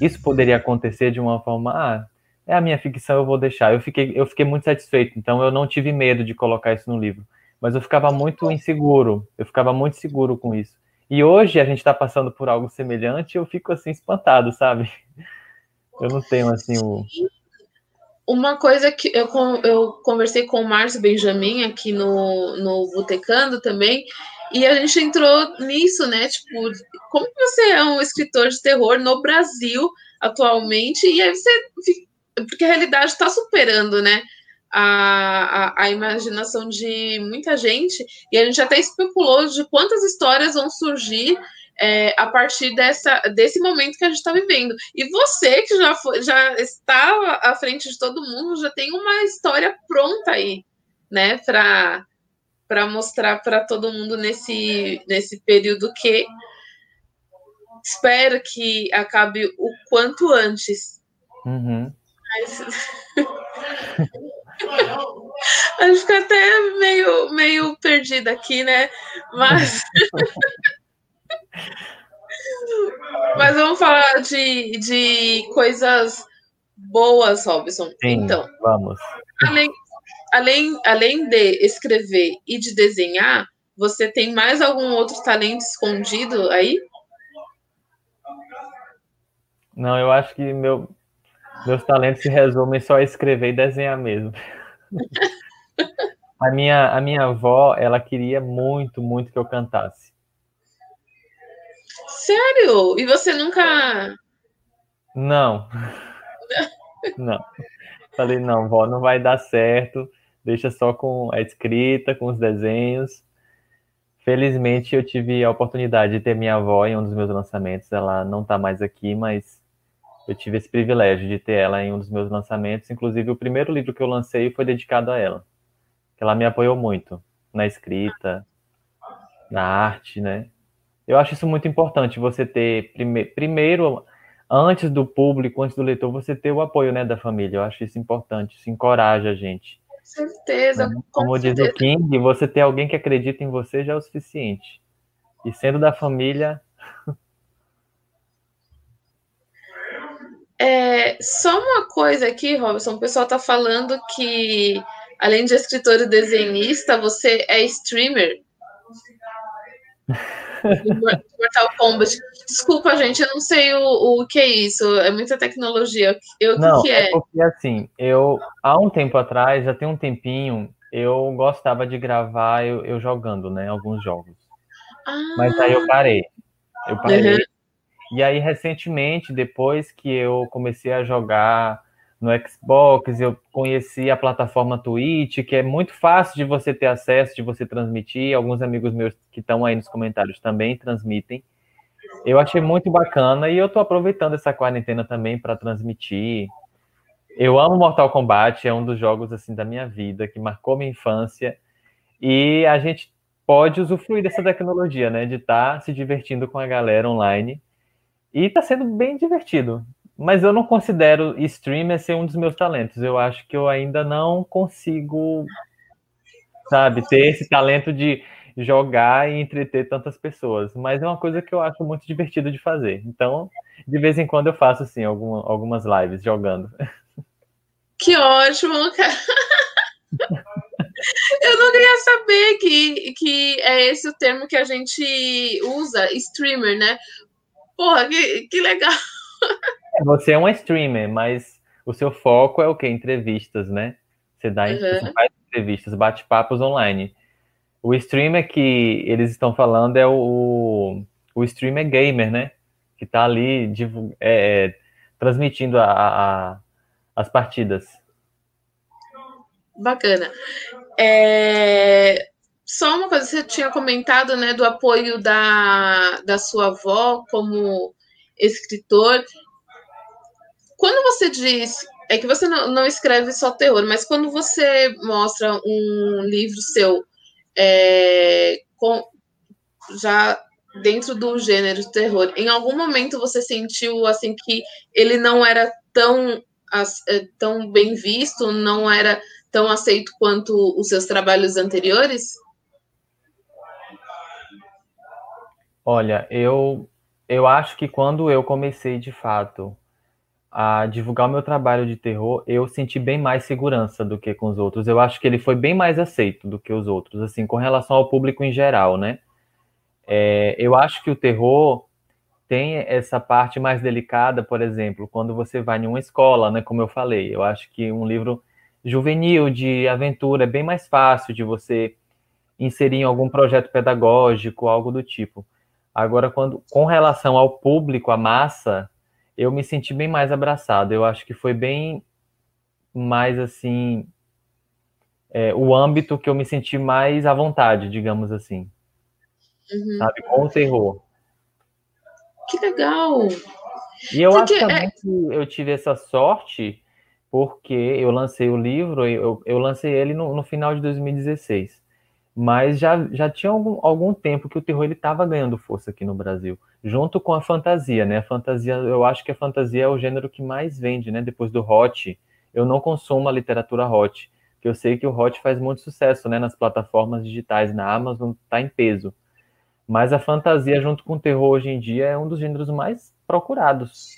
isso poderia acontecer de uma forma, ah, é a minha ficção, eu vou deixar. Eu fiquei, eu fiquei muito satisfeito, então eu não tive medo de colocar isso no livro. Mas eu ficava muito inseguro, eu ficava muito seguro com isso. E hoje a gente está passando por algo semelhante, eu fico assim espantado, sabe? Eu não tenho assim o. Uma coisa que eu, eu conversei com o Márcio Benjamin aqui no, no Botecando também, e a gente entrou nisso, né? Tipo, como você é um escritor de terror no Brasil atualmente? E aí você. Porque a realidade está superando, né? A, a, a, imaginação de muita gente, e a gente até especulou de quantas histórias vão surgir é, a partir dessa, desse momento que a gente está vivendo. E você, que já, foi, já está à frente de todo mundo, já tem uma história pronta aí, né, para mostrar para todo mundo nesse, nesse período que espero que acabe o quanto antes. Uhum. A gente fica até meio, meio perdida aqui, né? Mas. Mas vamos falar de, de coisas boas, Robson. Sim, então, vamos. Além, além, além de escrever e de desenhar, você tem mais algum outro talento escondido aí? Não, eu acho que meu, meus talentos se resumem só a escrever e desenhar mesmo. a, minha, a minha avó, ela queria muito, muito que eu cantasse. Sério? E você nunca. Não. não. Falei, não, vó, não vai dar certo. Deixa só com a escrita, com os desenhos. Felizmente eu tive a oportunidade de ter minha avó em um dos meus lançamentos. Ela não está mais aqui, mas eu tive esse privilégio de ter ela em um dos meus lançamentos. Inclusive, o primeiro livro que eu lancei foi dedicado a ela. Ela me apoiou muito na escrita, na arte, né? Eu acho isso muito importante, você ter prime primeiro, antes do público, antes do leitor, você ter o apoio né, da família. Eu acho isso importante, isso encoraja a gente. Com certeza. Né? Como diz o King, você ter alguém que acredita em você já é o suficiente. E sendo da família. É, só uma coisa aqui, Robson, o pessoal está falando que, além de escritor e desenhista, você é streamer. Mortal Kombat. Desculpa, gente, eu não sei o, o que é isso. É muita tecnologia. Eu, não, que, que é? é porque assim, eu há um tempo atrás, já tem um tempinho, eu gostava de gravar eu, eu jogando, né, alguns jogos. Ah. Mas aí eu parei. Eu parei. Uhum. E aí recentemente, depois que eu comecei a jogar no Xbox, eu conheci a plataforma Twitch, que é muito fácil de você ter acesso, de você transmitir. Alguns amigos meus que estão aí nos comentários também transmitem. Eu achei muito bacana e eu estou aproveitando essa quarentena também para transmitir. Eu amo Mortal Kombat, é um dos jogos assim da minha vida que marcou minha infância e a gente pode usufruir dessa tecnologia, né, de estar tá se divertindo com a galera online e está sendo bem divertido mas eu não considero streamer ser um dos meus talentos. Eu acho que eu ainda não consigo, sabe, ter esse talento de jogar e entreter tantas pessoas. Mas é uma coisa que eu acho muito divertido de fazer. Então, de vez em quando eu faço assim alguma, algumas lives jogando. Que ótimo, cara. Eu não queria saber que, que é esse o termo que a gente usa, streamer, né? Porra, que, que legal. Você é um streamer, mas o seu foco é o quê? Entrevistas, né? Você dá uhum. você faz entrevistas, bate-papos online. O streamer que eles estão falando é o, o streamer gamer, né? Que tá ali é, é, transmitindo a, a, as partidas. Bacana. É, só uma coisa, você tinha comentado né, do apoio da, da sua avó como escritor. Quando você diz. É que você não, não escreve só terror, mas quando você mostra um livro seu é, com, já dentro do gênero terror, em algum momento você sentiu assim que ele não era tão, é, tão bem visto, não era tão aceito quanto os seus trabalhos anteriores? Olha, eu eu acho que quando eu comecei de fato a divulgar o meu trabalho de terror, eu senti bem mais segurança do que com os outros. Eu acho que ele foi bem mais aceito do que os outros, assim, com relação ao público em geral, né? É, eu acho que o terror tem essa parte mais delicada, por exemplo, quando você vai em uma escola, né? Como eu falei, eu acho que um livro juvenil de aventura é bem mais fácil de você inserir em algum projeto pedagógico, algo do tipo. Agora, quando com relação ao público, a massa, eu me senti bem mais abraçado. Eu acho que foi bem mais assim é, o âmbito que eu me senti mais à vontade, digamos assim. Uhum. Sabe, com o terror. Que legal! E eu acho também é... que eu tive essa sorte porque eu lancei o livro, eu, eu lancei ele no, no final de 2016 mas já, já tinha algum, algum tempo que o terror ele estava ganhando força aqui no Brasil, junto com a fantasia, né? A fantasia, eu acho que a fantasia é o gênero que mais vende, né? Depois do hot, eu não consumo a literatura hot, que eu sei que o hot faz muito sucesso, né? Nas plataformas digitais, na Amazon, está em peso. Mas a fantasia junto com o terror hoje em dia é um dos gêneros mais procurados,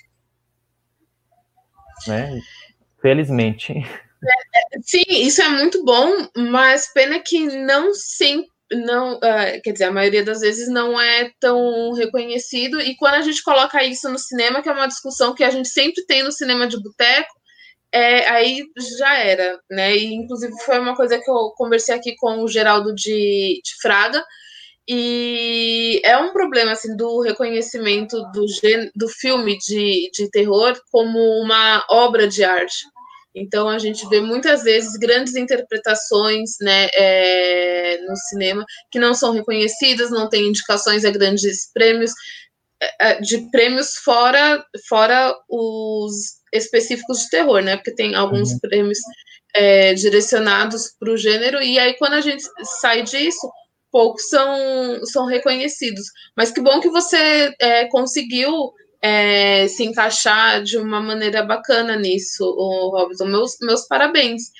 né? Felizmente. Sim, isso é muito bom, mas pena que não sempre, não, uh, quer dizer, a maioria das vezes não é tão reconhecido. E quando a gente coloca isso no cinema, que é uma discussão que a gente sempre tem no cinema de boteco, é, aí já era, né? E inclusive foi uma coisa que eu conversei aqui com o Geraldo de, de Fraga, e é um problema assim do reconhecimento do, do filme de, de terror como uma obra de arte. Então a gente vê muitas vezes grandes interpretações né, é, no cinema que não são reconhecidas, não têm indicações a grandes prêmios, é, é, de prêmios fora, fora os específicos de terror, né? Porque tem alguns uhum. prêmios é, direcionados para o gênero, e aí quando a gente sai disso, poucos são, são reconhecidos. Mas que bom que você é, conseguiu é, se encaixar de uma maneira bacana nisso, o Robson. Meus, meus parabéns.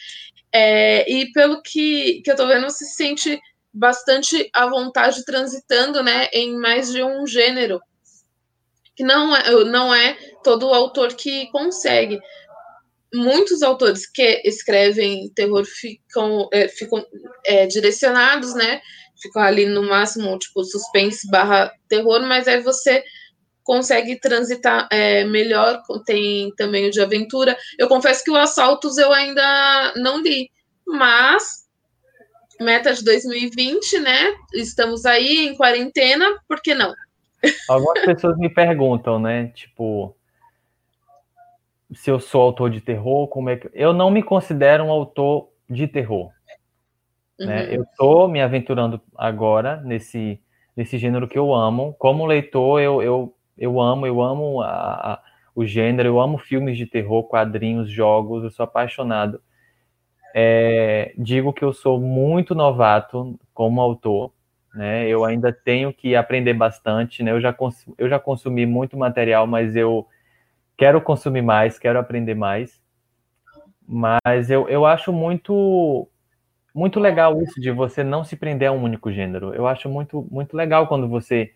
É, e pelo que, que eu tô vendo, você se sente bastante à vontade transitando né, em mais de um gênero. Que não é, não é todo autor que consegue. Muitos autores que escrevem terror ficam, é, ficam é, direcionados, né? Ficam ali no máximo, tipo, suspense barra terror, mas aí você consegue transitar é, melhor, tem também o de aventura. Eu confesso que o Assaltos eu ainda não li, mas meta de 2020, né? Estamos aí em quarentena, por que não? Algumas pessoas me perguntam, né? Tipo, se eu sou autor de terror, como é que. Eu não me considero um autor de terror. Né? Uhum. Né? Eu estou me aventurando agora nesse, nesse gênero que eu amo. Como leitor, eu, eu eu amo, eu amo a, a, o gênero, eu amo filmes de terror, quadrinhos, jogos, eu sou apaixonado. É, digo que eu sou muito novato como autor, né? Eu ainda tenho que aprender bastante, né? Eu já, eu já consumi muito material, mas eu quero consumir mais, quero aprender mais. Mas eu, eu acho muito muito legal isso de você não se prender a um único gênero. Eu acho muito muito legal quando você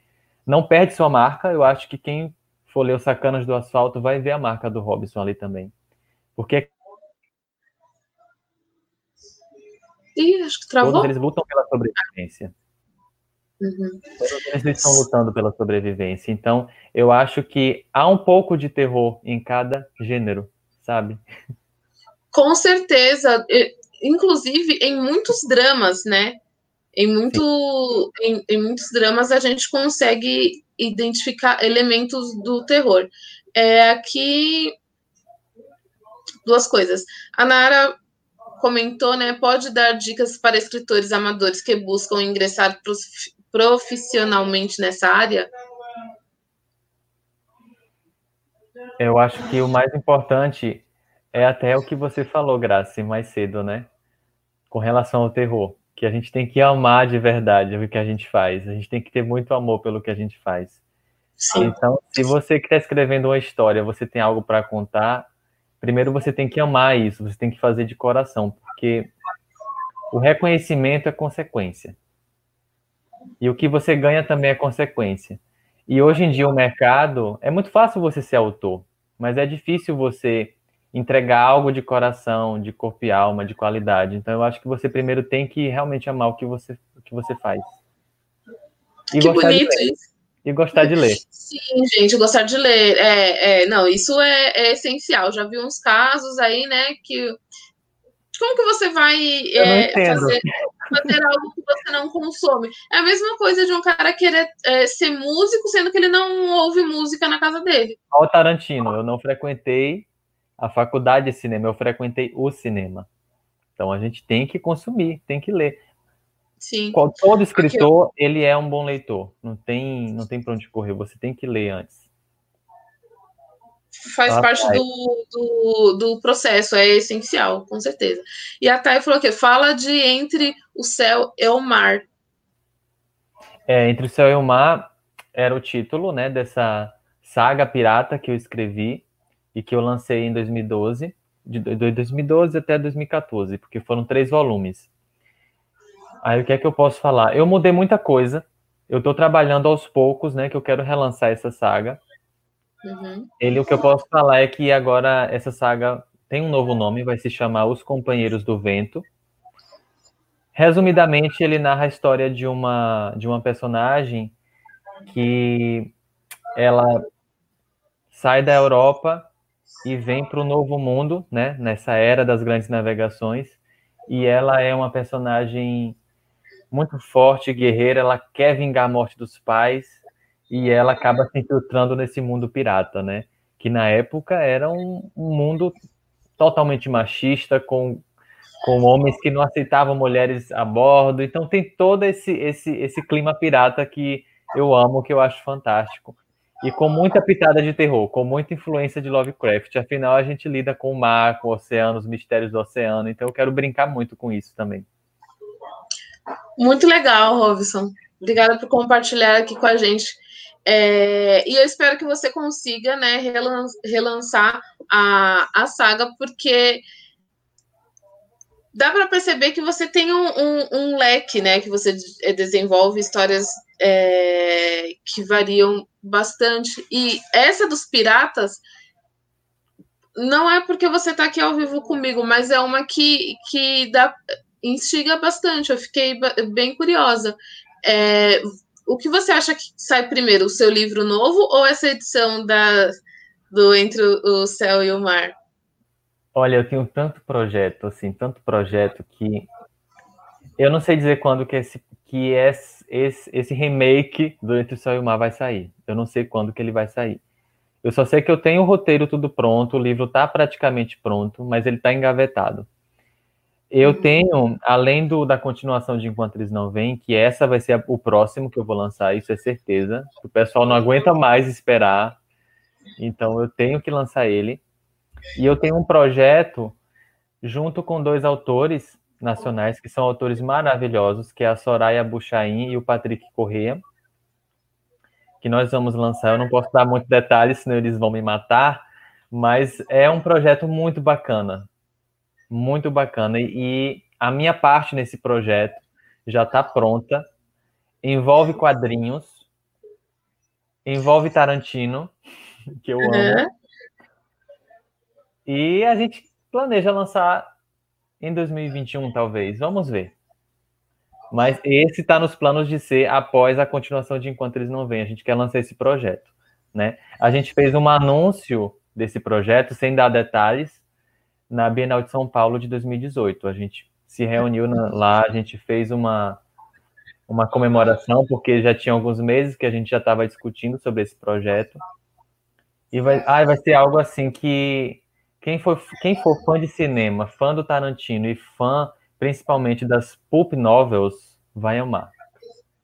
não perde sua marca. Eu acho que quem for ler os Sacanas do Asfalto vai ver a marca do Robson ali também. Porque Ih, acho que travou. Todos eles lutam pela sobrevivência. Uhum. Todos eles estão lutando pela sobrevivência. Então, eu acho que há um pouco de terror em cada gênero, sabe? Com certeza. Inclusive, em muitos dramas, né? Em, muito, em, em, muitos dramas a gente consegue identificar elementos do terror. É, aqui, duas coisas. A Nara comentou, né? Pode dar dicas para escritores amadores que buscam ingressar profissionalmente nessa área? Eu acho que o mais importante é até o que você falou, Grace, mais cedo, né? Com relação ao terror, que a gente tem que amar de verdade o que a gente faz. A gente tem que ter muito amor pelo que a gente faz. Sim. Então, se você que está escrevendo uma história, você tem algo para contar, primeiro você tem que amar isso, você tem que fazer de coração, porque o reconhecimento é consequência. E o que você ganha também é consequência. E hoje em dia o mercado é muito fácil você ser autor, mas é difícil você entregar algo de coração, de corpo e alma, de qualidade. Então eu acho que você primeiro tem que realmente amar o que você, o que você faz. E que bonito isso. E gostar de ler. Sim, gente, gostar de ler. É, é não, isso é, é, essencial. Já vi uns casos aí, né, que. Como que você vai é, fazer, fazer algo que você não consome? É a mesma coisa de um cara querer é, ser músico, sendo que ele não ouve música na casa dele. Olha o Tarantino, eu não frequentei a faculdade de cinema, eu frequentei o cinema. Então a gente tem que consumir, tem que ler. Sim. Todo escritor, ele é um bom leitor. Não tem, não tem para onde correr. Você tem que ler antes. Faz ah, parte do, do, do, processo, é essencial, com certeza. E a Thay falou que fala de entre o céu e o mar. É, entre o céu e o mar era o título, né, dessa saga pirata que eu escrevi e que eu lancei em 2012, de 2012 até 2014, porque foram três volumes. Aí o que é que eu posso falar? Eu mudei muita coisa. Eu estou trabalhando aos poucos, né? Que eu quero relançar essa saga. Uhum. Ele, o que eu posso falar é que agora essa saga tem um novo nome, vai se chamar Os Companheiros do Vento. Resumidamente, ele narra a história de uma de uma personagem que ela sai da Europa e vem para o Novo Mundo, né? Nessa era das grandes navegações. E ela é uma personagem muito forte, guerreira, ela quer vingar a morte dos pais e ela acaba se infiltrando nesse mundo pirata, né? Que na época era um, um mundo totalmente machista, com, com homens que não aceitavam mulheres a bordo. Então tem todo esse, esse, esse clima pirata que eu amo, que eu acho fantástico. E com muita pitada de terror, com muita influência de Lovecraft. Afinal, a gente lida com o mar, com o oceano, os mistérios do oceano. Então eu quero brincar muito com isso também. Muito legal, Robson. Obrigada por compartilhar aqui com a gente. É, e eu espero que você consiga né, relançar a, a saga, porque dá para perceber que você tem um, um, um, leque, né? Que você desenvolve histórias é, que variam bastante. E essa dos piratas não é porque você está aqui ao vivo comigo, mas é uma que, que dá, instiga bastante. Eu fiquei bem curiosa. É, o que você acha que sai primeiro, o seu livro novo ou essa edição da, do Entre o Céu e o Mar? Olha, eu tenho tanto projeto, assim, tanto projeto que eu não sei dizer quando que esse, que esse, esse, esse remake do Entre o Céu e o Mar vai sair. Eu não sei quando que ele vai sair. Eu só sei que eu tenho o roteiro tudo pronto, o livro está praticamente pronto, mas ele está engavetado. Eu uhum. tenho, além do, da continuação de Enquanto Eles Não Vêm, que essa vai ser o próximo que eu vou lançar, isso é certeza. O pessoal não aguenta mais esperar, então eu tenho que lançar ele. E eu tenho um projeto junto com dois autores nacionais, que são autores maravilhosos, que é a Soraya Buchain e o Patrick Corrêa, que nós vamos lançar. Eu não posso dar muitos detalhes, senão eles vão me matar, mas é um projeto muito bacana muito bacana. E, a minha parte nesse projeto já está pronta. Envolve quadrinhos, envolve Tarantino, que eu amo. Uhum. E a gente planeja lançar em 2021, talvez. Vamos ver. Mas esse está nos planos de ser após a continuação de Enquanto Eles Não Vêm. A gente quer lançar esse projeto. Né? A gente fez um anúncio desse projeto, sem dar detalhes, na Bienal de São Paulo de 2018. A gente se reuniu na, lá, a gente fez uma, uma comemoração, porque já tinha alguns meses que a gente já estava discutindo sobre esse projeto. E vai, vai ser algo assim que, quem for, quem for fã de cinema, fã do Tarantino e fã principalmente das pulp novels, vai amar.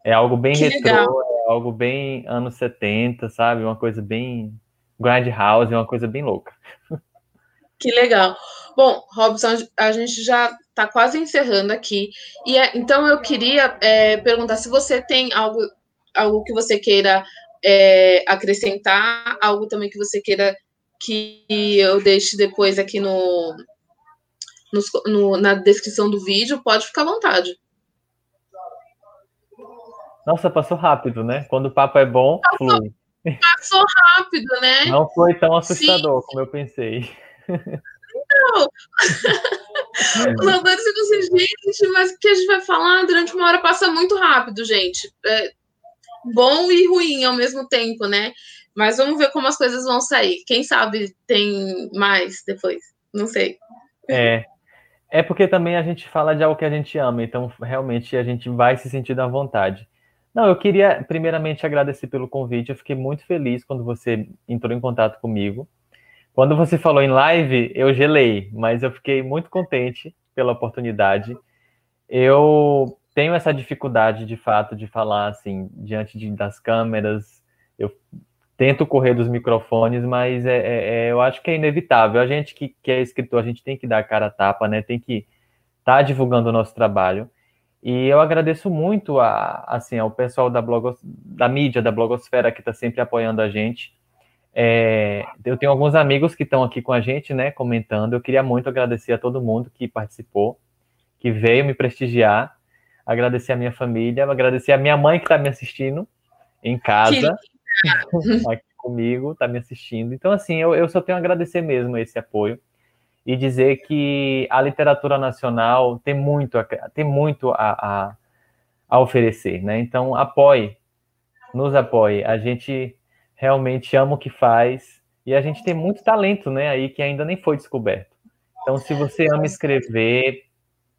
É algo bem que retrô, legal. é algo bem anos 70, sabe? Uma coisa bem Grindhouse, uma coisa bem louca. Que legal. Bom, Robson, a gente já está quase encerrando aqui. E é, então eu queria é, perguntar se você tem algo, algo que você queira é, acrescentar, algo também que você queira que eu deixe depois aqui no, no, no, na descrição do vídeo, pode ficar à vontade. Nossa, passou rápido, né? Quando o papo é bom, passou, flui. Passou rápido, né? Não foi tão assustador Sim. como eu pensei. Não. Não, deve ser você, gente, mas o que a gente vai falar durante uma hora passa muito rápido, gente. É bom e ruim ao mesmo tempo, né? Mas vamos ver como as coisas vão sair. Quem sabe tem mais depois. Não sei. É. É porque também a gente fala de algo que a gente ama, então realmente a gente vai se sentir à vontade. Não, eu queria primeiramente agradecer pelo convite. Eu fiquei muito feliz quando você entrou em contato comigo. Quando você falou em live, eu gelei, mas eu fiquei muito contente pela oportunidade. Eu tenho essa dificuldade, de fato, de falar assim diante de, das câmeras. Eu tento correr dos microfones, mas é, é, é, eu acho que é inevitável. A gente que, que, é escritor, a gente tem que dar a cara a tapa, né? Tem que estar tá divulgando o nosso trabalho. E eu agradeço muito a, assim, ao pessoal da, blogos, da mídia, da blogosfera, que está sempre apoiando a gente. É, eu tenho alguns amigos que estão aqui com a gente, né, comentando. Eu queria muito agradecer a todo mundo que participou, que veio me prestigiar. Agradecer a minha família, agradecer a minha mãe que está me assistindo em casa, aqui comigo, está me assistindo. Então, assim, eu, eu só tenho a agradecer mesmo esse apoio e dizer que a literatura nacional tem muito, a, tem muito a, a, a oferecer, né? Então, apoie, nos apoie. A gente realmente ama o que faz e a gente tem muito talento, né? Aí que ainda nem foi descoberto. Então, se você ama escrever,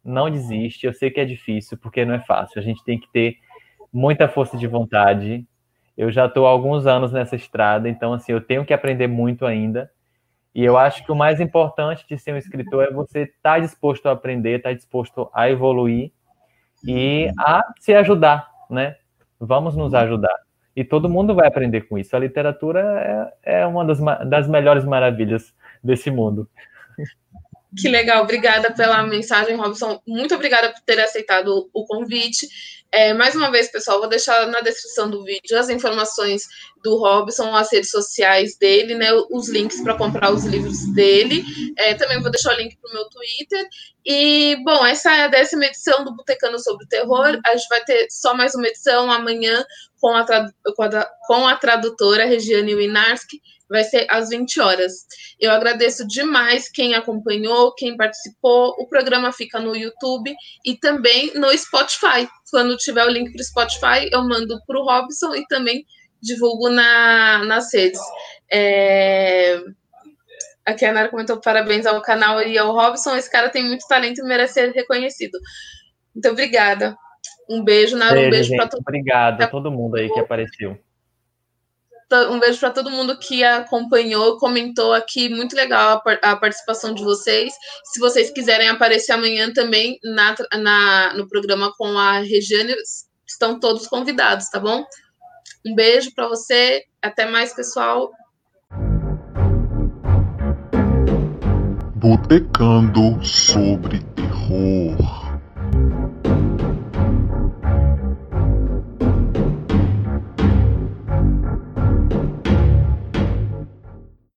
não desiste. Eu sei que é difícil, porque não é fácil. A gente tem que ter muita força de vontade. Eu já estou há alguns anos nessa estrada, então, assim, eu tenho que aprender muito ainda e eu acho que o mais importante de ser um escritor é você estar tá disposto a aprender, estar tá disposto a evoluir e a se ajudar, né? Vamos nos ajudar. E todo mundo vai aprender com isso. A literatura é, é uma das, das melhores maravilhas desse mundo. Que legal, obrigada pela mensagem, Robson. Muito obrigada por ter aceitado o convite. É, mais uma vez, pessoal, vou deixar na descrição do vídeo as informações do Robson, as redes sociais dele, né, os links para comprar os livros dele. É, também vou deixar o link para o meu Twitter. E, bom, essa é a décima edição do Botecano sobre o Terror. A gente vai ter só mais uma edição amanhã com a, com a, com a tradutora Regiane Winarski vai ser às 20 horas. Eu agradeço demais quem acompanhou, quem participou. O programa fica no YouTube e também no Spotify. Quando tiver o link para o Spotify, eu mando para o Robson e também divulgo na, nas redes. É... Aqui a Nara comentou parabéns ao canal e ao Robson. Esse cara tem muito talento e merece ser reconhecido. Muito obrigada. Um beijo, Nara. Um beijo para todo mundo. Obrigado a todo mundo aí que apareceu um beijo para todo mundo que acompanhou, comentou aqui. Muito legal a, a, participação de vocês. Se vocês quiserem aparecer amanhã também na, na, no programa com a Regiane, estão todos convidados, tá bom? Um beijo para você. Até mais, pessoal. Botecando sobre terror.